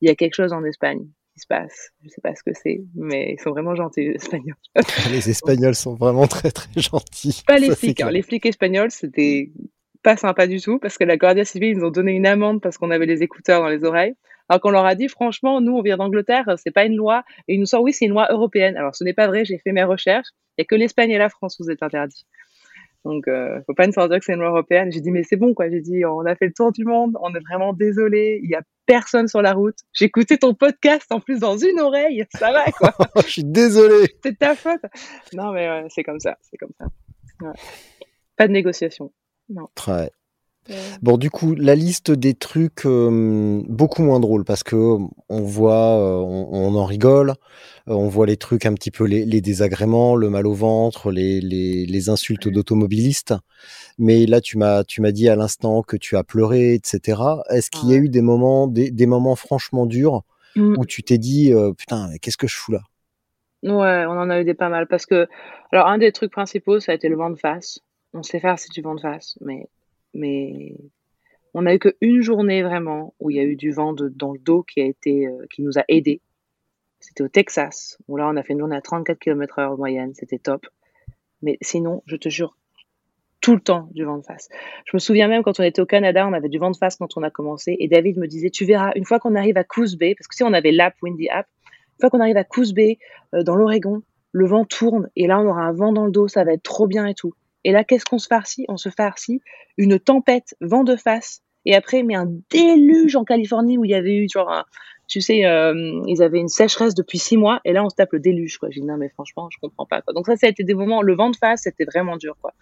il y a quelque chose en Espagne qui se passe. Je sais pas ce que c'est mais ils sont vraiment gentils les Espagnols. Les Espagnols sont vraiment très très gentils. Pas les flics hein. les flics espagnols c'était pas sympa du tout parce que la Guardia Civile ils nous ont donné une amende parce qu'on avait les écouteurs dans les oreilles alors qu'on leur a dit, franchement, nous, on vient d'Angleterre, c'est pas une loi. Et ils nous sortent, oui, c'est une loi européenne. Alors, ce n'est pas vrai, j'ai fait mes recherches. Il n'y a que l'Espagne et la France où c'est interdit. Donc, euh, faut pas nous sortir que c'est une loi européenne. J'ai dit, mais c'est bon, quoi. J'ai dit, on a fait le tour du monde. On est vraiment désolé. Il y a personne sur la route. J'ai écouté ton podcast en plus dans une oreille. Ça va, quoi. Je suis désolé. C'est ta faute. Non, mais ouais, c'est comme ça. C'est comme ça. Pas de négociation. Non. Bon, du coup, la liste des trucs beaucoup moins drôles parce que on voit, on, en rigole, on voit les trucs un petit peu les, désagréments, le mal au ventre, les, les, insultes d'automobilistes. Mais là, tu m'as tu m'as dit à l'instant que tu as pleuré, etc. Est-ce qu'il y a eu des moments des, des moments franchement durs mmh. où tu t'es dit putain, qu'est-ce que je fous là? Ouais, on en a eu des pas mal parce que alors un des trucs principaux, ça a été le vent de face. On sait faire si tu vent de face, mais mais on n'a eu qu'une journée vraiment où il y a eu du vent dans le dos qui a été, euh, qui nous a aidés. C'était au Texas, où là on a fait une journée à 34 km heure moyenne, c'était top. Mais sinon, je te jure, tout le temps du vent de face. Je me souviens même quand on était au Canada, on avait du vent de face quand on a commencé, et David me disait, tu verras, une fois qu'on arrive à Coos Bay, parce que si on avait l'app Windy App, une fois qu'on arrive à Coos Bay, euh, dans l'Oregon, le vent tourne, et là on aura un vent dans le dos, ça va être trop bien et tout. Et là, qu'est-ce qu'on se farcit? On se farcit une tempête, vent de face, et après, mais un déluge en Californie où il y avait eu genre, tu sais, euh, ils avaient une sécheresse depuis six mois, et là, on se tape le déluge, quoi. J'ai dit non, mais franchement, je comprends pas. Quoi. Donc ça, ça a été des moments, le vent de face, c'était vraiment dur, quoi.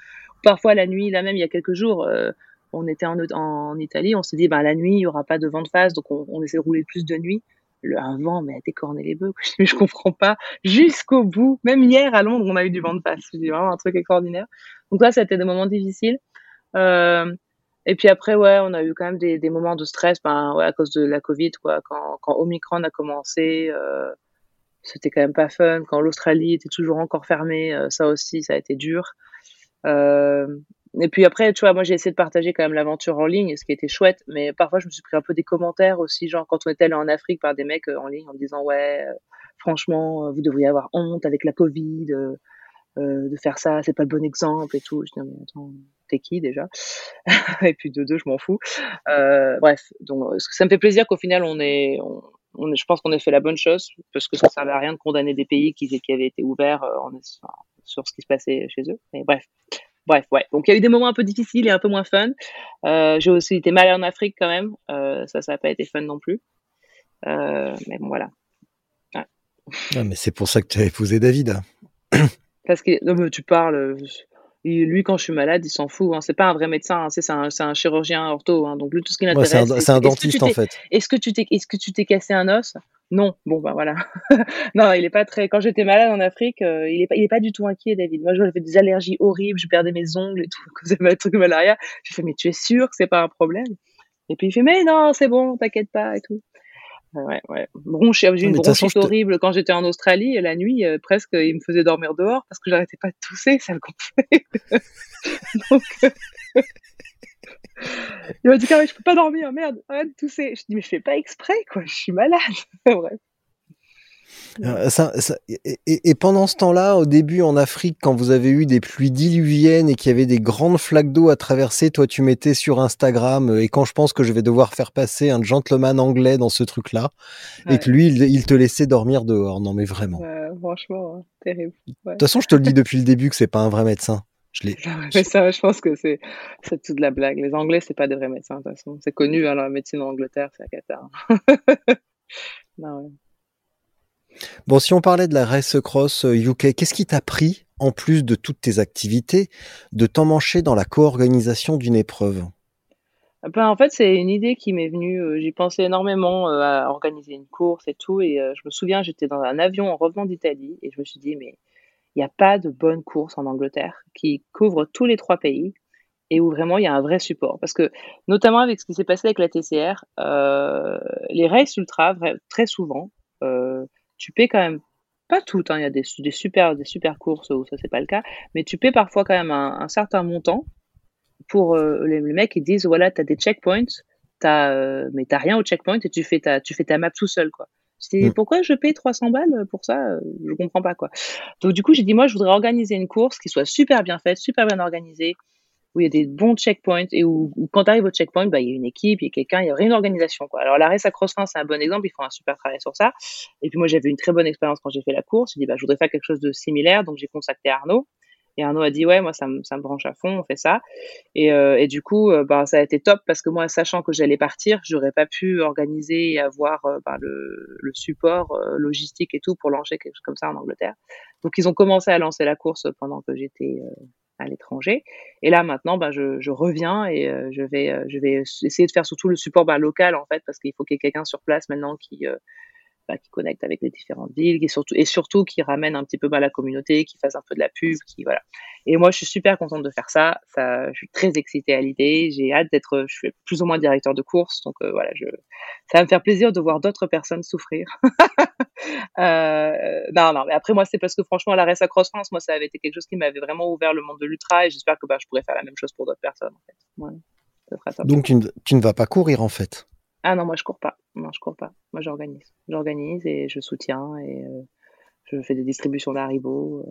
Parfois la nuit, là même, il y a quelques jours. Euh, on était en, Italie, on s'est dit, bah, la nuit, il y aura pas de vent de face, donc on, on essaie de rouler plus de nuit le, un vent, mais à décorner les bœufs. Je, je comprends pas. Jusqu'au bout. Même hier à Londres, on a eu du vent de face. C'est vraiment un truc extraordinaire. Donc là, c'était des moments difficiles. Euh, et puis après, ouais, on a eu quand même des, moments de stress, ben, ouais, à cause de la Covid, quoi. Quand, Omicron a commencé, euh, c'était quand même pas fun. Quand l'Australie était toujours encore fermée, ça aussi, ça a été dur. et puis après, tu vois, moi j'ai essayé de partager quand même l'aventure en ligne, ce qui était chouette, mais parfois je me suis pris un peu des commentaires aussi, genre quand on était allé en Afrique par des mecs en ligne en me disant ouais, franchement, vous devriez avoir honte avec la Covid. De faire ça, c'est pas le bon exemple et tout. Je dis, mais attends, t'es qui déjà Et puis de deux, je m'en fous. Euh, bref, donc ça me fait plaisir qu'au final on est, on, je pense qu'on ait fait la bonne chose parce que ça servait à rien de condamner des pays qui, qui avaient été ouverts euh, sur ce qui se passait chez eux. Mais bref. Bref, ouais. Donc il y a eu des moments un peu difficiles et un peu moins fun. Euh, j'ai aussi été mal en Afrique quand même. Euh, ça, ça n'a pas été fun non plus. Euh, mais bon, voilà. Ouais. Ah, mais c'est pour ça que tu as épousé David. Parce que non, mais tu parles lui, quand je suis malade, il s'en fout. Hein. C'est pas un vrai médecin, hein. c'est un, un, chirurgien ortho. Hein. Donc lui, tout ce qui l'intéresse, c'est un, dentiste en fait. Est-ce que tu t'es, est-ce que tu t'es cassé un os? Non. Bon bah voilà. non, il est pas très. Quand j'étais malade en Afrique, euh, il est pas, il est pas du tout inquiet, David. Moi, j'avais des allergies horribles, je perdais mes ongles et tout, causait des trucs malaria. Je fais mais tu es sûr que c'est pas un problème? Et puis il fait mais non, c'est bon, t'inquiète pas et tout. Ouais, ouais. J'ai une bronchite horrible quand j'étais en Australie. La nuit, euh, presque, il me faisait dormir dehors parce que j'arrêtais pas de tousser, ça le gonflait. Donc, euh, il m'a dit, Carré, je peux pas dormir, merde, arrête de tousser. Je dis, mais je fais pas exprès, quoi, je suis malade. Bref. Euh, et, pendant ce temps-là, au début en Afrique, quand vous avez eu des pluies diluviennes et qu'il y avait des grandes flaques d'eau à traverser, toi tu mettais sur Instagram, euh, et quand je pense que je vais devoir faire passer un gentleman anglais dans ce truc-là, et que lui, il, te laissait dormir dehors. Non mais vraiment. franchement, hein, terrible. De toute façon, je te le dis depuis le début que c'est pas un vrai médecin. Je l'ai. mais ça, je pense que c'est c'est toute la blague. Les Anglais, c'est pas des vrais médecins de toute façon. C'est connu, hein, la médecine en Angleterre, c'est la cata. non, ouais. Bon, si on parlait de la Race Cross UK, euh, qu'est-ce qui t'a pris, en plus de toutes tes activités, de t'emmancher dans la co-organisation d'une épreuve? Ben, en fait, c'est une idée qui m'est venue. Euh, j'y pensais énormément euh, à organiser une course et tout. Et je me souviens, j'étais dans un avion en revenant d'Italie et je me suis dit, mais il n'y a pas de bonne course en Angleterre qui couvre tous les trois pays et où vraiment il y a un vrai support. Parce que, notamment avec ce qui s'est passé avec la TCR, les races ultra, très souvent, tu paies quand même pas toutes, hein, il y a des, des, super, des super courses où ça c'est pas le cas, mais tu paies parfois quand même un, certain montant pour euh, les, mecs qui disent voilà, tu as des checkpoints, as, euh, mais tu rien au checkpoint et tu fais ta, tu fais ta map tout seul. quoi. C'est mm. pourquoi je paye 300 balles pour ça? Je comprends pas quoi. Donc du coup j'ai dit moi je voudrais organiser une course qui soit super bien faite, super bien organisée, où il y a des bons checkpoints et où, quand tu arrives au checkpoint, bah, il y a une équipe, il y a quelqu'un, il y a une organisation. Quoi. Alors, l'arrêt à Crossfin, c'est un bon exemple, ils font un super travail sur ça. Et puis, moi, j'avais une très bonne expérience quand j'ai fait la course. J'ai dit, bah, je voudrais faire quelque chose de similaire, donc j'ai contacté Arnaud. Et Arnaud a dit, ouais, moi, ça me, ça me branche à fond, on fait ça. Et, euh, et du coup, euh, bah, ça a été top parce que moi, sachant que j'allais partir, j'aurais pas pu organiser et avoir euh, bah, le, le, support euh, logistique et tout pour lancer quelque chose comme ça en Angleterre. Donc, ils ont commencé à lancer la course pendant que j'étais à l'étranger. Et là maintenant, ben, je, je reviens et euh, je vais euh, je vais essayer de faire surtout le support ben, local en fait parce qu'il faut qu'il y ait quelqu'un sur place maintenant qui euh, bah, qui connecte avec les différentes villes, qui surtout et surtout qui ramène un petit peu bah, la communauté, qui fasse un peu de la pub, qui voilà. Et moi, je suis super contente de faire ça. Je suis très excitée à l'idée. J'ai hâte d'être, je suis plus ou moins directeur de course, donc euh, voilà, ça va me faire plaisir de voir d'autres personnes souffrir. euh, non, non, mais après moi, c'est parce que franchement, la Race à Cross France, moi, ça avait été quelque chose qui m'avait vraiment ouvert le monde de l'ultra, et j'espère que bah, je pourrais faire la même chose pour d'autres personnes. Donc tu ne vas pas courir en fait. Ah non, moi je cours pas. Non, je cours pas. Moi j'organise. J'organise et je soutiens et euh, je fais des distributions d'Haribo.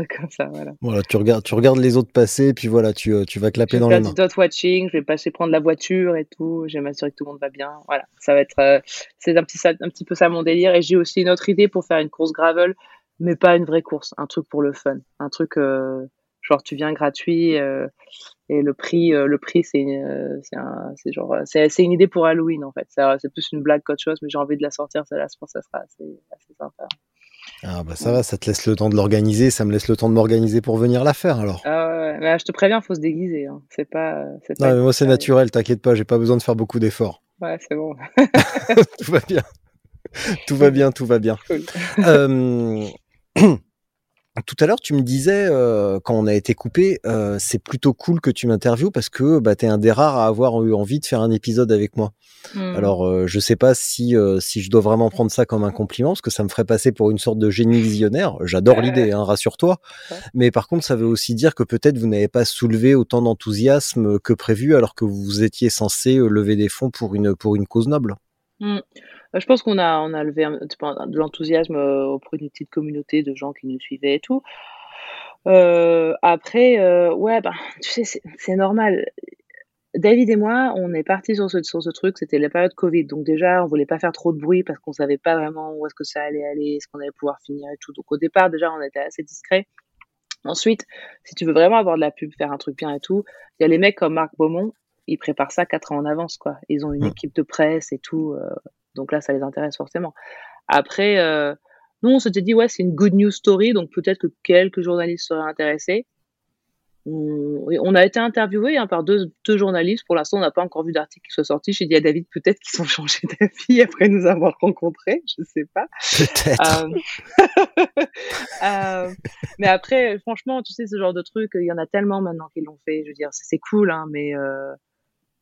Euh, comme ça, voilà. Voilà, tu regardes, tu regardes les autres passer et puis voilà, tu, euh, tu vas clapper dans les mains. Je vais faire du dot watching, je vais passer prendre la voiture et tout. Je vais m'assurer que tout le monde va bien. Voilà, ça va être, c'est un petit, un petit peu ça mon délire. Et j'ai aussi une autre idée pour faire une course gravel, mais pas une vraie course, un truc pour le fun, un truc genre tu viens gratuit euh, et le prix euh, le prix c'est euh, c'est c'est genre c'est c'est une idée pour Halloween en fait c'est plus une blague qu'autre chose mais j'ai envie de la sortir ça là je pense que ça sera assez, assez sympa ah bah ça va, ça te laisse le temps de l'organiser, ça me laisse le temps de m'organiser pour venir la faire alors. Ah ouais, mais je te préviens, faut se déguiser. Hein. C'est pas. non, mais moi c'est naturel, t'inquiète pas, j'ai pas besoin de faire beaucoup d'efforts. Ouais, c'est bon. tout va bien. tout va bien, tout va bien. Cool. tout à l'heure, tu me disais, euh, quand on a été coupé, euh, c'est plutôt cool que tu m'interviewes parce que bah, tu es un des rares à avoir eu envie de faire un épisode avec moi. Hmm. Alors, euh, je sais pas si, si je dois vraiment prendre ça comme un compliment parce que ça me ferait passer pour une sorte de génie visionnaire. J'adore l'idée, hein, rassure-toi. Mais par contre, ça veut aussi dire que peut-être vous n'avez pas soulevé autant d'enthousiasme que prévu alors que vous étiez censé lever des fonds pour une, pour une cause noble. Hmm. Bah, je pense qu'on a, on a levé de l'enthousiasme euh, auprès d'une petite communauté de gens qui nous suivaient et tout. Euh, après, euh, ouais, bah, tu sais, c'est normal. David et moi, on est partis sur ce, sur ce truc, c'était la période Covid. Donc déjà, on voulait pas faire trop de bruit parce qu'on savait pas vraiment où est-ce que ça allait aller, est-ce qu'on allait pouvoir finir et tout. Donc au départ, déjà, on était assez discret. Ensuite, si tu veux vraiment avoir de la pub, faire un truc bien et tout, il y a les mecs comme Marc Beaumont, ils préparent ça quatre ans en avance, quoi. Ils ont une équipe de presse et tout. Donc là, ça les intéresse forcément. Après, euh, nous, on s'était dit, ouais, c'est une good news story, donc peut-être que quelques journalistes seraient intéressés. On, a été interviewé hein, par deux, deux, journalistes. Pour l'instant, on n'a pas encore vu d'article qui soit sorti. J'ai dit à David, peut-être qu'ils ont changé d'avis après nous avoir rencontrés. Je ne sais pas. Peut-être. Euh, euh, mais après, franchement, tu sais, ce genre de truc, il y en a tellement maintenant qu'ils l'ont fait. Je veux dire, c'est cool, hein, mais euh,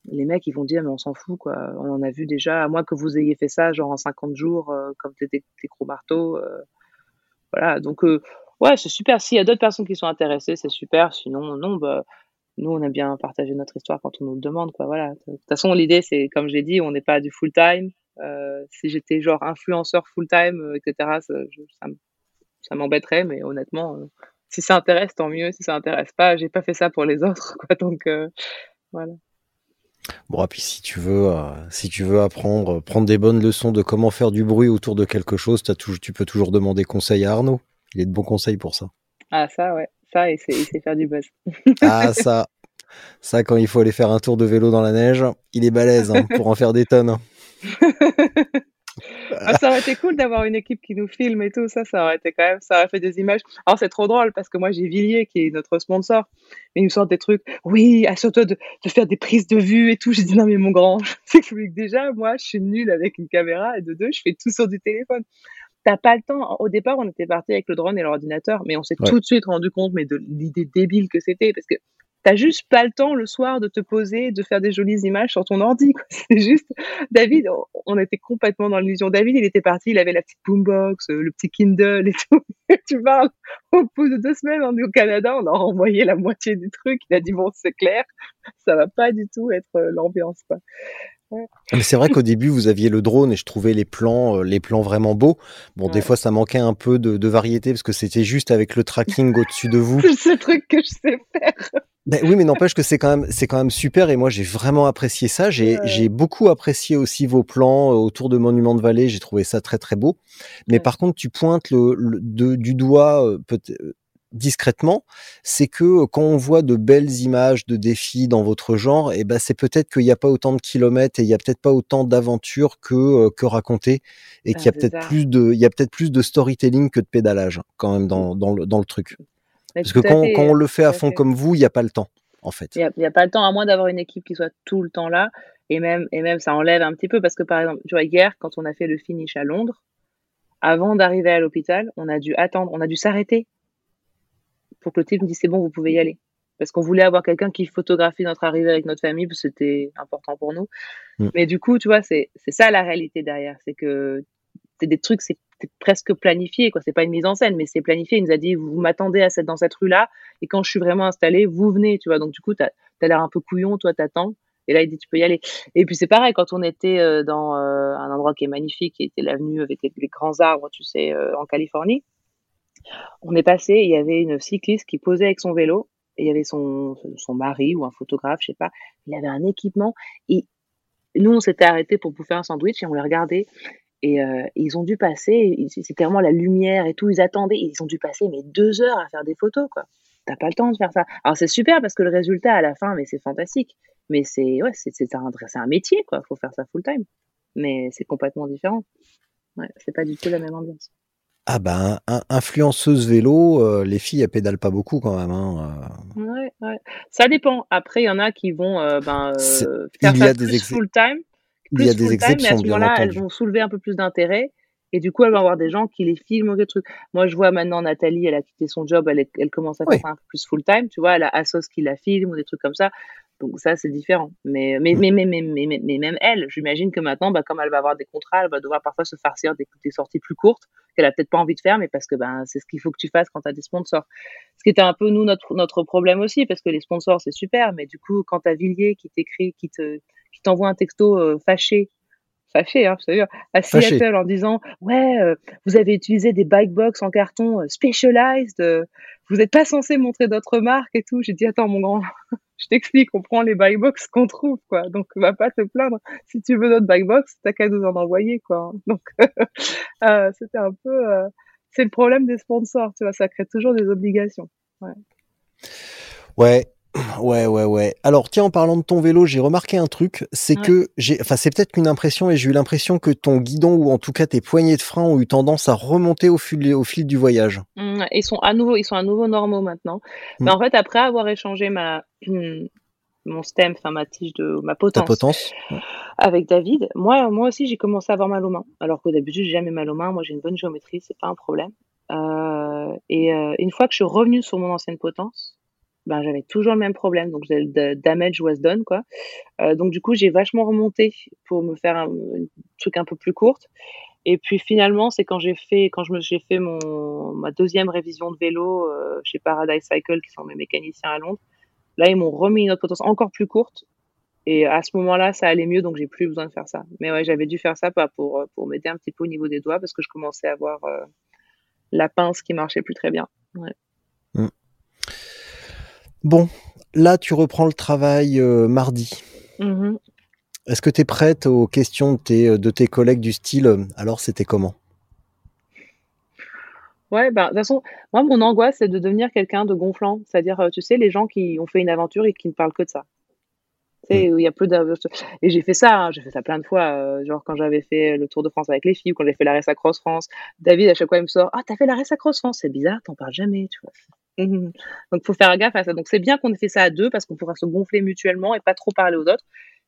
les mecs ils vont dire mais on s'en fout quoi. On en a vu déjà à moins que vous ayez fait ça genre en 50 jours euh, comme des, gros marteaux euh, voilà. Donc euh, ouais c'est super. S'il y a d'autres personnes qui sont intéressées c'est super. Sinon non bah nous on aime bien partager notre histoire quand on nous le demande quoi voilà. De toute façon l'idée c'est comme je l'ai dit on n'est pas du full time. Si j'étais genre influenceur full time etc ça, ça m'embêterait mais honnêtement si ça intéresse tant mieux. Si ça intéresse pas j'ai pas fait ça pour les autres quoi. Donc voilà Bon, et puis si tu veux, euh, si tu veux apprendre, prendre des bonnes leçons de comment faire du bruit autour de quelque chose, as tu peux toujours demander conseil à Arnaud. Il est de bons conseils pour ça. Ah ça, ouais, ça, il sait, faire du buzz. ah ça, ça quand il faut aller faire un tour de vélo dans la neige, il est balèze hein, pour en faire des tonnes. Ah, ça aurait été cool d'avoir une équipe qui nous filme et tout. Ça, ça aurait été quand même, ça aurait fait des images. Alors, c'est trop drôle parce que moi, j'ai Villiers qui est notre sponsor. Mais il nous sort des trucs. Oui, assure-toi de, de, faire des prises de vue et tout. J'ai dit non, mais mon grand, c'est que déjà, moi, je suis nulle avec une caméra et de deux, je fais tout sur du téléphone. T'as pas le temps. Au départ, on était parti avec le drone et l'ordinateur, mais on s'est tout de suite rendu compte, mais de l'idée débile que c'était parce que t'as juste pas le temps le soir de te poser, de faire des jolies images sur ton ordi. C'est juste, David, on était complètement dans l'illusion. David, il était parti, il avait la petite boombox, euh, le petit Kindle et tout. tu parles, au bout de deux semaines, on est au Canada, on a renvoyé la moitié du truc. Il a dit bon, c'est clair, ça va pas du tout être euh, l'ambiance, c'est vrai qu'au début, vous aviez le drone et je trouvais les plans, euh, les plans vraiment beaux. Bon, des fois, ça manquait un peu de, de variété parce que c'était juste avec le tracking au-dessus de vous. C'est ce truc que je sais faire. Ben oui, mais n'empêche que c'est quand même c'est quand même super et moi j'ai vraiment apprécié ça. J'ai j'ai beaucoup apprécié aussi vos plans euh, autour de Monument de Vallée. J'ai trouvé ça très très beau. Mais par contre, tu pointes le, du doigt euh, peut discrètement, c'est que quand on voit de belles images de défis dans votre genre, et eh ben c'est peut-être qu'il n'y a pas autant de kilomètres et il y a peut-être pas autant d'aventures que que raconter et qu'il y a peut-être plus de il y a peut-être plus de storytelling que de pédalage quand même dans dans le dans le truc. Parce que quand, quand, on le fait à fond comme vous, il n'y a pas le temps, en fait. Il n'y a, pas le temps, à moins d'avoir une équipe qui soit tout le temps là. Et même, et même, ça enlève un petit peu, parce que par exemple, tu vois, hier, quand on a fait le finish à Londres, avant d'arriver à l'hôpital, on a dû attendre, on a dû s'arrêter pour que le type nous dise c'est bon, vous pouvez y aller. Parce qu'on voulait avoir quelqu'un qui photographie notre arrivée avec notre famille, parce que c'était important pour nous. Mm. Mais du coup, tu vois, c'est ça la réalité derrière. C'est que c'est des trucs, c'est presque planifié, quoi. C'est pas une mise en scène, mais c'est planifié. Il nous a dit, vous, m'attendez à cette, dans cette rue-là, et quand je suis vraiment installé, vous venez, tu vois. Donc, du coup, t'as as, l'air un peu couillon, toi, t'attends. Et là, il dit, tu peux y aller. Et puis, c'est pareil, quand on était euh, dans euh, un endroit qui est magnifique, qui était l'avenue avec les, grands arbres, tu sais, euh, en Californie, on est passé, il y avait une cycliste qui posait avec son vélo, il y avait son, son mari ou un photographe, je sais pas. Il avait un équipement, et nous, on s'était arrêté pour bouffer un sandwich, et on les regardait, et euh, ils ont dû passer, c'était vraiment la lumière et tout, ils attendaient, ils ont dû passer mais deux heures à faire des photos, quoi. T'as pas le temps de faire ça. Alors c'est super parce que le résultat à la fin, mais c'est fantastique. Mais c'est ouais, c'est un, un métier, quoi. Faut faire ça full time. Mais c'est complètement différent. Ouais, c'est pas du tout la même ambiance. Ah ben, influenceuse vélo, euh, les filles elles pédalent pas beaucoup quand même. Hein, euh. ouais, ouais. Ça dépend. Après, il y en a qui vont ben, faire ça full time il y a des exceptions, mais à ce moment-là, elles vont soulever un peu plus d'intérêt. Et du coup, elle va avoir des gens qui les filment ou des trucs. Moi, je vois maintenant Nathalie, elle a quitté son job, elle, elle commence à faire un peu plus full time, tu vois, elle a Asos qui la filme ou des trucs comme ça. Donc ça, c'est différent. Mais, mais, mais, mais, mais, mais, mais, même elle, j'imagine que maintenant, bah, comme elle va avoir des contrats, elle va devoir parfois se farcir des, des sorties plus courtes qu'elle a peut-être pas envie de faire, mais parce que ben, c'est ce qu'il faut que tu fasses quand tu as des sponsors. Ce qui était un peu, nous, notre, notre problème aussi, parce que les sponsors, c'est super, mais du coup, quand tu as Villiers qui t'écrit, qui te qui t'envoie un texto euh, fâché fâché, hein, je à Seattle en disant ouais, euh, vous avez utilisé des bike box en carton euh, specialized, euh, vous n'êtes pas censé montrer d'autres marques et tout. J'ai dit attends mon grand, je t'explique, on prend les bike box qu'on trouve quoi, donc va pas te plaindre. Si tu veux notre bike box, t'as qu'à nous en envoyer quoi. Donc c'était un peu, c'est le problème des sponsors, tu vois, ça crée toujours des obligations. Ouais. Ouais, Ouais, ouais, ouais. Alors, tiens, en parlant de ton vélo, j'ai remarqué un truc, c'est que j'ai, enfin, c'est peut-être qu'une impression, et j'ai eu l'impression que ton guidon ou en tout cas tes poignées de frein ont eu tendance à remonter au fil, au fil du voyage. Mmh, ils sont à nouveau, ils sont à nouveau normaux maintenant. Mais mmh. en fait, après avoir échangé ma, mon stem, enfin ma tige de ma potence, potence avec David, moi, moi aussi, j'ai commencé à avoir mal aux mains. Alors qu'au début, j'ai jamais mal aux mains. Moi, j'ai une bonne géométrie, c'est pas un problème. Euh, et euh, une fois que je suis revenue sur mon ancienne potence, ben, j'avais toujours le même problème. Donc, le damage was done, quoi. Euh, donc, du coup, j'ai vachement remonté pour me faire un, truc un peu plus courte. Et puis, finalement, c'est quand j'ai fait, quand je me, j'ai fait mon, ma deuxième révision de vélo euh, chez Paradise Cycle, qui sont mes mécaniciens à Londres. Là, ils m'ont remis une autre potence encore plus courte. Et à ce moment-là, ça allait mieux, donc j'ai plus besoin de faire ça. Mais ouais, j'avais dû faire ça pas pour, pour m'aider un petit peu au niveau des doigts, parce que je commençais à avoir euh, la pince qui marchait plus très bien. Ouais. Bon, là, tu reprends le travail euh, mardi. Mm-hmm. Est-ce que tu es prête aux questions de tes, de tes collègues du style euh, Alors, c'était comment? Ouais, bah, de toute façon, moi, mon angoisse, c'est de devenir quelqu'un de gonflant. C'est-à-dire, euh, tu sais, les gens qui ont fait une aventure et qui ne parlent que de ça. Tu sais, mm. il y a peu Et j'ai fait ça, hein, j'ai fait ça plein de fois. genre, quand j'avais fait le Tour de France avec les filles, ou quand j'ai fait la Race Cross France, David, à chaque fois, il me sort Ah, t'as fait la Race Cross France? C'est bizarre, t'en parles jamais, tu vois. Mmh Donc, faut faire gaffe à ça. Donc, c'est bien qu'on ait fait ça à deux parce qu'on pourra se gonfler mutuellement et pas trop parler aux autres.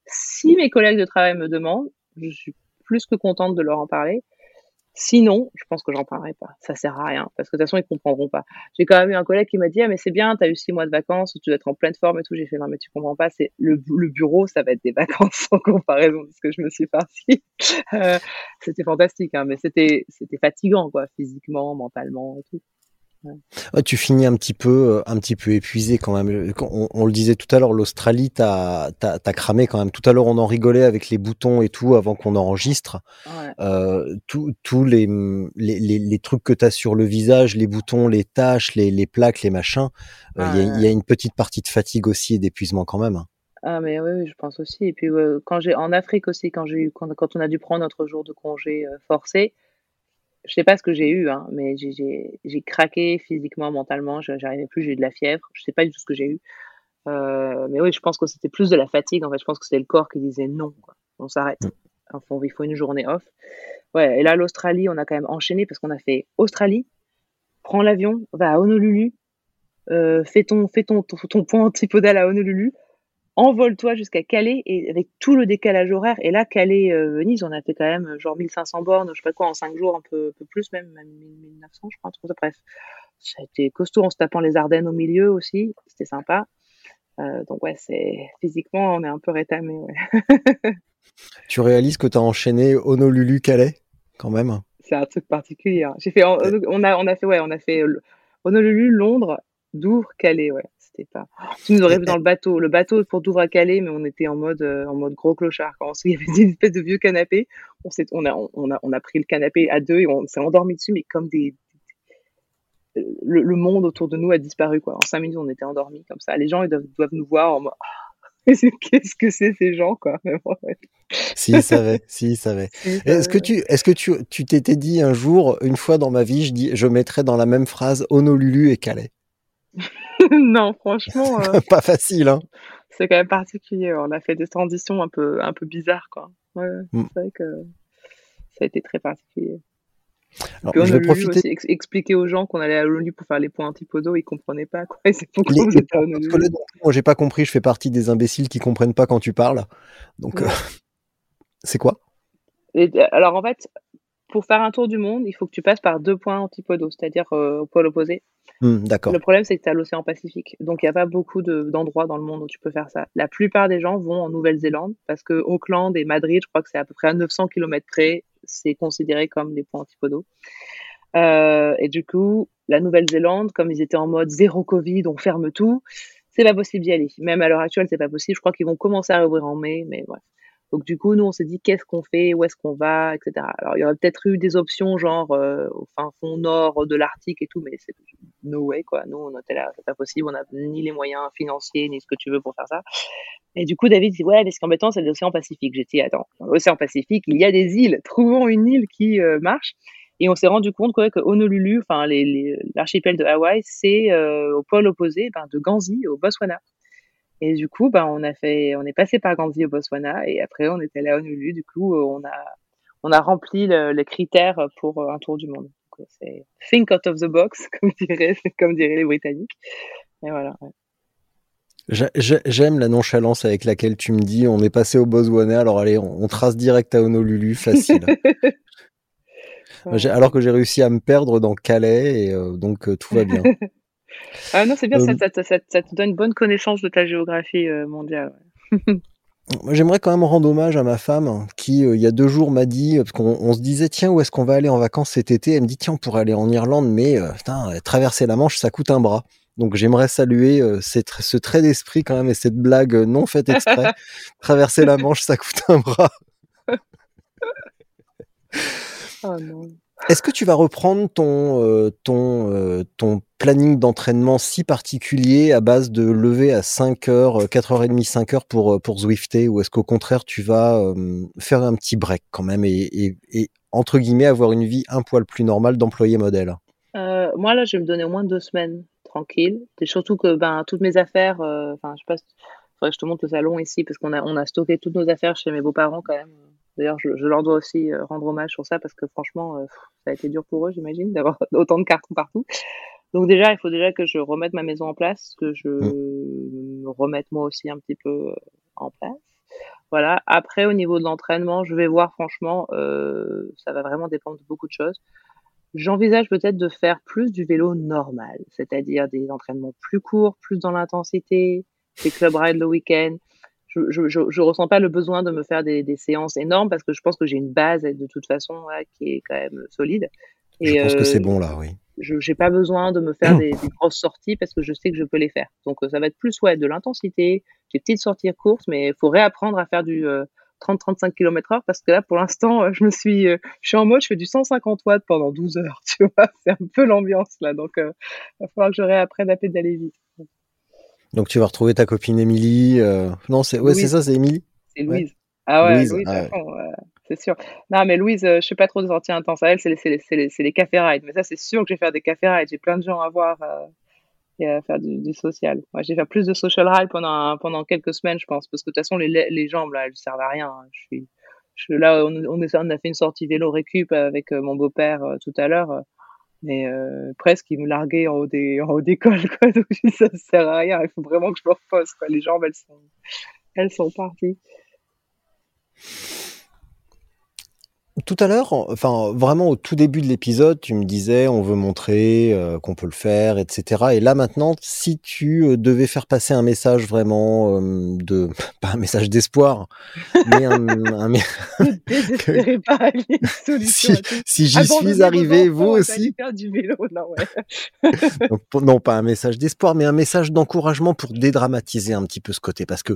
Si mes collègues de travail me demandent, je suis plus que contente de leur en parler. Sinon, je pense que j'en parlerai pas. Ça sert à rien parce que de toute façon, ils comprendront pas. J'ai quand même eu un collègue qui m'a dit, ah, mais c'est bien, tu as eu six mois de vacances, tu dois être en pleine forme et tout. J'ai fait, non, mais tu comprends pas, c'est le, bureau, ça va être des vacances en comparaison de ce que je me suis parti. Euh, c'était fantastique, hein, mais c'était, c'était fatigant, quoi, physiquement, mentalement et tout tu finis un petit peu, euh, un petit peu épuisé quand même. On, le disait tout à l'heure, l'Australie, t'as as, cramé quand même. Tout à l'heure, on en rigolait avec les boutons et tout avant qu'on enregistre. Euh, tous les, les, les, trucs que t'as sur le visage, les boutons, les taches, les, les plaques, les machins. Euh, il y, a une petite partie de fatigue aussi et d'épuisement quand même. Hein. Ah mais oui, je pense aussi. Et puis quand j'ai en Afrique aussi, quand j'ai quand, quand on a dû prendre notre jour de congé forcé, je sais pas ce que j'ai eu, hein, mais j'ai craqué physiquement, mentalement. J'arrivais plus, j'ai eu de la fièvre. Je sais pas du tout ce que j'ai eu. Euh, mais oui, je pense que c'était plus de la fatigue. En fait, je pense que c'était le corps qui disait non, quoi. on s'arrête. Mm. Enfin, il faut une journée off. Ouais, et là, l'Australie, on a quand même enchaîné parce qu'on a fait Australie, prends l'avion, va à Honolulu, euh, fais ton, fais ton, ton, ton point antipodal à Honolulu, envole-toi jusqu'à Calais et avec tout le décalage horaire. Et là, Calais-Venise, on a fait quand même genre 1500 bornes, je sais pas quoi, en 5 jours, un peu, peu plus même, même 1900, je crois, Bref, ça a été costaud en se tapant les Ardennes au milieu aussi. C'était sympa. Euh, donc ouais, c'est physiquement, on est un peu rétamé. Ouais. tu réalises que tu as enchaîné Honolulu-Calais quand même? C'est un truc particulier. Hein. J'ai fait, on a, on a fait, ouais, on a fait Honolulu, Londres, Douvres, Calais, ouais pas. Tu nous aurais vu dans le bateau, le bateau pour Douvres à Calais, mais on était en mode, euh, en mode gros clochard. Quand il y avait une espèce de vieux canapé, on, on, a, on, a, on a pris le canapé à deux et on s'est endormi dessus, mais comme des. Le, monde autour de nous a disparu, quoi. En cinq minutes, on était endormis comme ça. Les gens, ils doivent, nous voir en mode. Qu'est-ce que c'est ces gens, quoi? S'ils savaient, s'ils savaient. Est-ce que tu, est-ce que tu, tu t'étais dit un jour, une fois dans ma vie, je dis, je mettrais dans la même phrase Honolulu et Calais? non, franchement. Euh, pas facile, hein. C'est quand même particulier. On a fait des transitions un peu, un peu bizarres, quoi. Ouais, mm. C'est vrai que ça a été très particulier. Alors, on je vais profiter... aussi expliquer aux gens qu'on allait à l'ONU pour faire les points antipodaux, ils comprenaient pas quoi. C'est pourquoi les, vous êtes à l'ONU. Moi, j'ai pas compris. Je fais partie des imbéciles qui comprennent pas quand tu parles. Donc, euh, c'est quoi? Alors en fait, pour faire un tour du monde, il faut que tu passes par deux points antipodaux, c'est-à-dire euh, au pôle opposé. Hmm, d'accord. Le problème, c'est que tu as l'océan Pacifique. Donc, il n'y a pas beaucoup d'endroits dans le monde où tu peux faire ça. La plupart des gens vont en Nouvelle-Zélande parce que Auckland et Madrid, je crois que c'est à peu près à 900 km près, c'est considéré comme des points antipodaux. Euh, et du coup, la Nouvelle-Zélande, comme ils étaient en mode zéro Covid, on ferme tout, c'est pas possible d'y aller. Même à l'heure actuelle, c'est pas possible. Je crois qu'ils vont commencer à rouvrir en mai, mais bref. Donc du coup, nous, on s'est dit qu'est-ce qu'on fait, où est-ce qu'on va, etc. Alors il y aurait peut-être eu des options genre euh, au fin fond nord de l'Arctique et tout, mais c'est no way quoi. Nous, on était là, c'est pas possible, on n'a ni les moyens financiers ni ce que tu veux pour faire ça. Et du coup, David dit ouais, mais ce qui est embêtant, c'est l'océan Pacifique. J'ai dit attends, dans l'océan Pacifique, il y a des îles. Trouvons une île qui euh, marche. Et on s'est rendu compte quoi, que Honolulu, enfin l'archipel de Hawaï, c'est euh, au pôle opposé ben, de Ganzi au Botswana. Et du coup, ben, on a fait, on est passé par Ganzi au Botswana et après on était là à Honolulu. Du coup, on a, on a rempli les critères pour un tour du monde. C'est think out of the box, comme diraient, comme diraient les Britanniques. Et voilà. J'aime la nonchalance avec laquelle tu me dis on est passé au Botswana, alors allez, on, trace direct à Honolulu, facile. Alors que j'ai réussi à me perdre dans Calais, et euh, donc euh, tout va bien. ah non, c'est bien, ça, euh, ça, te donne une bonne connaissance de ta géographie mondiale. J'aimerais quand même rendre hommage à ma femme qui, il y a deux jours, m'a dit, parce qu'on se disait, tiens, où est-ce qu'on va aller en vacances cet été? Elle me dit, tiens, on pourrait aller en Irlande, mais putain, traverser la Manche, ça coûte un bras. Donc j'aimerais saluer ce trait d'esprit quand même et cette blague non faite exprès. traverser la Manche, ça coûte un bras. Oh Est-ce que tu vas reprendre ton, euh, ton, euh, ton planning d'entraînement si particulier à base de lever à 5h, 4h30, 5h pour, euh, pour Zwifter ou est-ce qu'au contraire tu vas faire un petit break quand même et, entre guillemets avoir une vie un poil plus normale d'employé modèle? Moi là je vais me donner au moins deux semaines tranquille. Et surtout que ben, toutes mes affaires, enfin je sais pas, faudrait que je te montre le salon ici parce qu'on a, on a stocké toutes nos affaires chez mes beaux-parents quand même D'ailleurs, je, leur dois aussi euh, rendre hommage sur ça parce que franchement, euh, ça a été dur pour eux, j'imagine, d'avoir autant de cartons partout. Donc déjà, il faut déjà que je remette ma maison en place, que je me remette moi aussi un petit peu euh, en place. Voilà. Après, au niveau de l'entraînement, je vais voir franchement, euh, ça va vraiment dépendre de beaucoup de choses. J'envisage peut-être de faire plus du vélo normal, c'est-à-dire des entraînements plus courts, plus dans l'intensité, des club rides le week-end je, je, je, ressens pas le besoin de me faire des, des séances énormes parce que je pense que j'ai une base de toute façon qui est quand même solide. Et, je pense que c'est bon là, oui. Je n'ai pas besoin de me faire des, des, grosses sorties parce que je sais que je peux les faire. Donc ça va être plus ouais, de l'intensité, des petites sorties courtes, mais il faut réapprendre à faire du 30-35 km heure parce que là pour l'instant je me suis je suis en mode je fais du 150 watts pendant 12 heures tu vois c'est un peu l'ambiance là donc il va falloir que je réapprenne à pédaler vite donc tu vas retrouver ta copine Émilie. Euh, non, c'est ouais, c'est ça, c'est Émilie? C'est Louise. Ah ouais, Louise, ah c'est sûr. Non, mais Louise, euh, je sais pas trop de sorties intenses à elle, c'est les, les, les, cafés rides. Mais ça, c'est sûr que je vais faire des cafés rides. J'ai plein de gens à voir euh, et à faire du, social. Moi, je vais faire plus de social ride pendant, pendant quelques semaines, je pense, parce que de toute façon, les, les jambes, là, elles servent à rien. Je suis, je, là, on, on, on, a fait une sortie vélo récup avec mon beau-père tout à l'heure mais euh, presque il me larguait en haut des en haut d'école quoi. Donc ça sert à rien. Il faut vraiment que je me repose les jambes elles sont elles sont parties tout à l'heure, enfin vraiment au tout début de l'épisode, tu me disais on veut montrer euh, qu'on peut le faire, etc. Et là maintenant, si tu euh, devais faire passer un message vraiment euh, de, pas un message d'espoir, mais un, un que... pas si, si j'y suis arrivé, vous aussi. Faire du vélo, non, ouais. non, pas un message d'espoir, mais un message d'encouragement pour dédramatiser un petit peu ce côté, parce que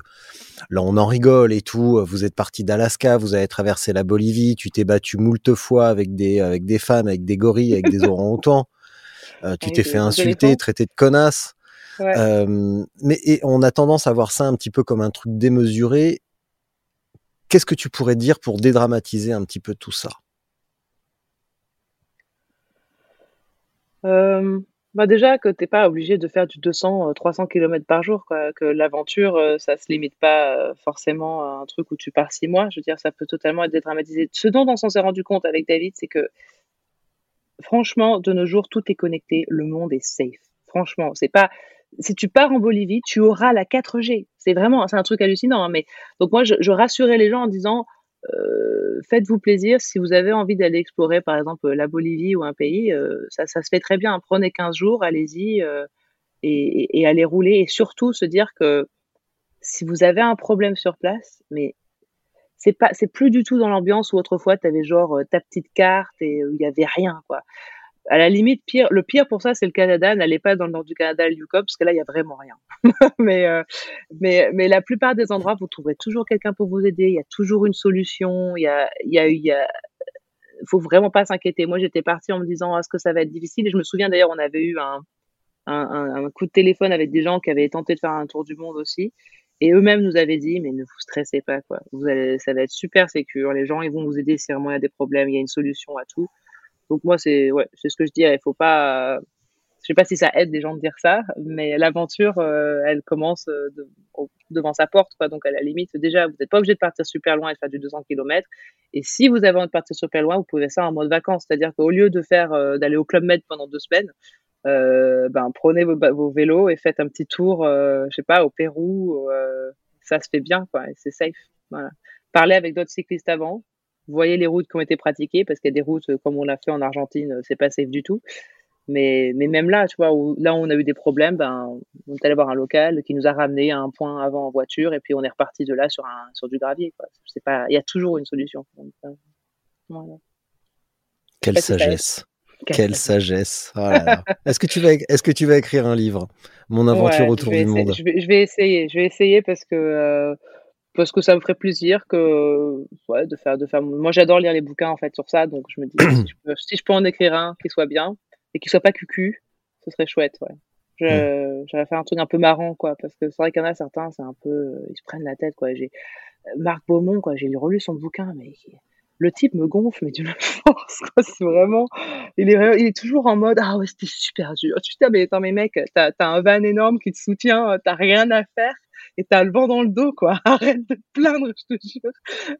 là on en rigole et tout. Vous êtes parti d'Alaska, vous avez traversé la Bolivie, tu t'es battu moult fois avec des, avec des femmes, avec des gorilles, avec des orang-outans. Euh, tu t'es fait insulter, traiter de connasse. Euh, mais et on a tendance à voir ça un petit peu comme un truc démesuré. Qu'est-ce que tu pourrais dire pour dédramatiser un petit peu tout ça? Euh, bah déjà que t'es pas obligé de faire du 200, 300 km par jour. Que l'aventure, euh, ça se limite pas euh, forcément à un truc où tu pars six mois. Je veux dire, ça peut totalement être dédramatisé. Ce dont on s'est rendu compte avec David, c'est que franchement, de nos jours, tout est connecté. Le monde est safe. Franchement, c'est pas. Si tu pars en Bolivie, tu auras la 4G. C'est vraiment, c'est un truc hallucinant. Hein, mais donc moi, je rassurais les gens en disant faites-vous plaisir. Si vous avez envie d'aller explorer, par exemple, la Bolivie ou un pays, ça, ça, se fait très bien. Prenez 15 jours, allez-y et, et, allez rouler. Et surtout, se dire que si vous avez un problème sur place, mais c'est plus du tout dans l'ambiance où autrefois tu avais genre ta petite carte et où il y avait rien, quoi à la limite, pire, le pire pour ça, c'est le Canada. N'allez pas dans le nord du Canada, le Yukon, parce que là, il y a vraiment rien. mais, euh, mais, mais la plupart des endroits, vous trouverez toujours quelqu'un pour vous aider. Il y a toujours une solution. Il y a, y a, y a, faut vraiment pas s'inquiéter. Moi, j'étais partie en me disant, est-ce que ça va être difficile? Et je me souviens d'ailleurs, on avait eu un, coup de téléphone avec des gens qui avaient tenté de faire un tour du monde aussi. Et eux-mêmes nous avaient dit, mais ne vous stressez pas, quoi. Vous allez, ça va être super sécure. Les gens, ils vont vous aider si vraiment il y a des problèmes. Il y a une solution à tout. Donc moi, c'est ouais, c'est ce que je dis. Il faut pas. je sais pas si ça aide des gens de dire ça, mais l'aventure, euh, elle commence euh, devant sa porte, quoi. Donc à la limite, déjà, vous n'êtes pas obligé de partir super loin et de faire du 200 km. Et si vous avez envie de partir super loin, vous pouvez faire en mode vacances, c'est-à-dire qu'au lieu de faire euh, d'aller au club med pendant deux semaines, ben prenez vos, vos, vélos et faites un petit tour, je sais pas, au Pérou. ça se fait bien, quoi. C'est safe. Voilà. Parlez avec d'autres cyclistes avant, voyez les routes qui ont été pratiquées, parce qu'il y a des routes, euh, comme on l'a fait en Argentine, euh, c'est pas safe du tout. Mais, mais même là, tu vois, où, là où on a eu des problèmes, ben, on est allé voir un local qui nous a ramené à un point avant en voiture, et puis on est reparti de là sur, un, sur du gravier. Quoi. C'est pas, il y a toujours une solution. Euh, voilà. Quelle sagesse. Quelle sagesse. Oh est-ce que tu vas, est-ce que tu vas écrire un livre, Mon aventure autour du monde je vais, je vais, essayer. Je vais essayer parce que parce que ça me ferait plaisir que ouais, de faire de faire moi j'adore lire les bouquins en fait sur ça donc je me dis si je peux, en écrire un qui soit bien et qui soit pas cucu ce serait chouette ouais. Je, j'aurais fait un truc un peu marrant quoi parce que c'est vrai qu'il y en a certains c'est un peu ils se prennent la tête quoi. J'ai Marc Beaumont quoi j'ai relu son bouquin mais le type me gonfle mais d'une force c'est vraiment il est il est toujours en mode ah ouais c'était super dur. Tu te dis mais attends mais mec t'as as un van énorme qui te soutient t'as rien à faire et t'as le vent dans le dos, quoi. Arrête de te plaindre, je te jure.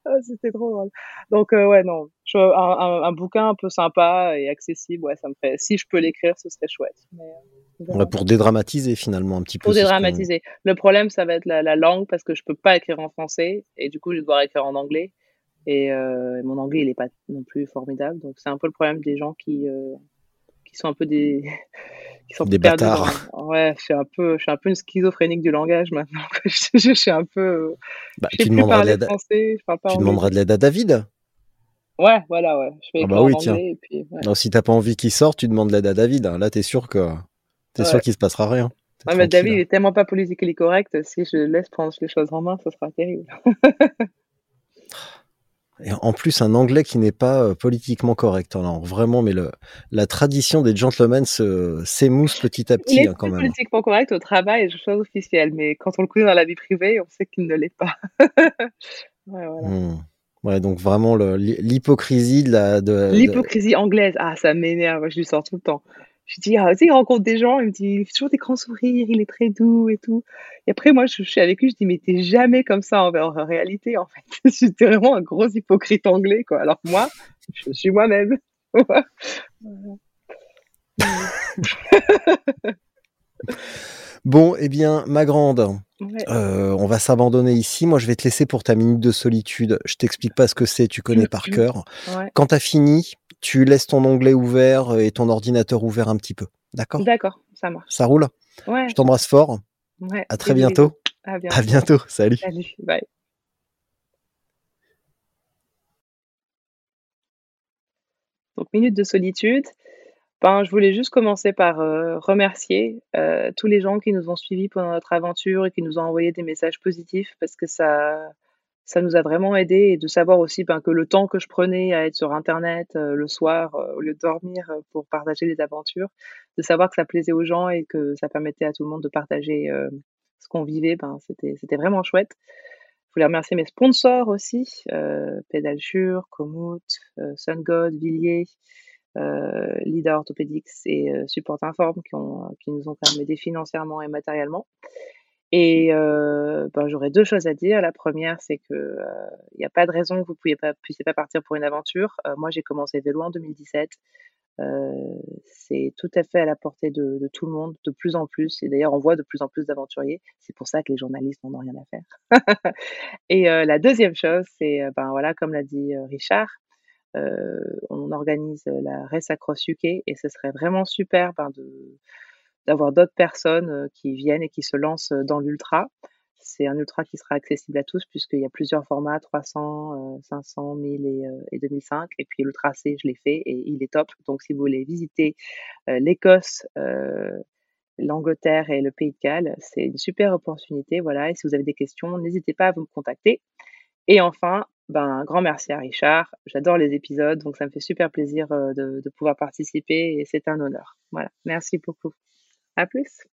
Ah, c'était trop drôle. Donc, euh, ouais, non. un, un, un, bouquin un peu sympa et accessible, ouais, ça me fait. Si je peux l'écrire, ce serait chouette. Mais, pour dédramatiser finalement un petit peu. Pour dédramatiser. Le problème, ça va être la, la, langue parce que je peux pas écrire en français et du coup, je vais devoir écrire en anglais. Et euh, mon anglais, il est pas non plus formidable. Donc, c'est un peu le problème des gens qui, euh, qui sont un peu des des bâtards. Ouais, je suis un peu, je suis un peu une schizophrénique du langage maintenant. je, suis un peu. Bah, tu demanderas de l'aide. Tu demanderas de l'aide à David. Ouais, voilà, ouais. Je fais ah bah oui, tiens. Et puis, ouais. Non, si t'as pas envie qu'il sorte, tu demandes l'aide à David. Hein. Là, t'es sûr que t'es sûr qu'il se passera rien. Ouais, mais David il est tellement pas politiquement correct. Si je laisse prendre les choses en main, ce sera terrible. Et en plus, un anglais qui n'est pas euh, politiquement correct. Alors vraiment, mais le, la tradition des gentlemen s'émousse petit à petit il est hein, quand même. politiquement correct au travail et chose officielle, mais quand on le connaît dans la vie privée, on sait qu'il ne l'est pas. ouais, voilà. Hmm. Ouais, donc vraiment l'hypocrisie de la. De, l'hypocrisie anglaise, ah, ça m'énerve, je lui sors tout le temps je dis, ah, tu sais, il rencontre des gens, il me dit, il fait toujours des grands sourires, il est très doux et tout. Et après, moi, je, suis avec lui, je dis, mais t'es jamais comme ça en, en réalité, en fait. J'étais vraiment un gros hypocrite anglais, quoi. Alors que moi, je suis moi-même. bon, eh bien, ma grande, euh, on va s'abandonner ici. Moi, je vais te laisser pour ta minute de solitude. Je t'explique pas ce que c'est, tu connais par cœur. Quand tu as fini, tu laisses ton onglet ouvert et ton ordinateur ouvert un petit peu. D'accord? D'accord, ça marche. Ça roule? Ouais. Je t'embrasse fort. Ouais. À très bientôt. À bientôt. À bientôt. Salut. Salut. Bye. Donc, minute de solitude. Ben, je voulais juste commencer par euh, remercier euh, tous les gens qui nous ont suivis pendant notre aventure et qui nous ont envoyé des messages positifs parce que ça, ça nous a vraiment aidé et de savoir aussi ben, que le temps que je prenais à être sur Internet euh, le soir au lieu de dormir pour partager les aventures, de savoir que ça plaisait aux gens et que ça permettait à tout le monde de partager ce qu'on vivait, ben, c'était, vraiment chouette. Je voulais remercier mes sponsors aussi, euh, Pédalsure, Komoot, SunGod, Villiers, euh, Leader Orthopedics et euh, Support Inform qui, ont, qui nous ont permis financièrement et matériellement. Et euh, ben, j'aurais deux choses à dire. La première, c'est que il n'y a pas de raison que vous ne puissiez pas partir pour une aventure. moi, j'ai commencé vélo en 2017. c'est tout à fait à la portée de, de, tout le monde, de plus en plus. Et d'ailleurs, on voit de plus en plus d'aventuriers. C'est pour ça que les journalistes n'en ont rien à faire. et la deuxième chose, c'est, ben voilà, comme l'a dit Richard, on organise la Race Across UK et ce serait vraiment super ben, de d'avoir d'autres personnes qui viennent et qui se lancent dans l'ultra. C'est un ultra qui sera accessible à tous puisqu'il y a plusieurs formats, 300, 500, 1000 et, et 2005. Et puis l'ultra C, je l'ai fait et il est top. Donc si vous voulez visiter l'Écosse, l'Angleterre et le Pays de Galles, c'est une super opportunité. Voilà. Et si vous avez des questions, n'hésitez pas à vous me contacter. Et enfin, ben, grand merci à Richard. J'adore les épisodes, donc ça me fait super plaisir de pouvoir participer et c'est un honneur. Voilà. Merci beaucoup. À.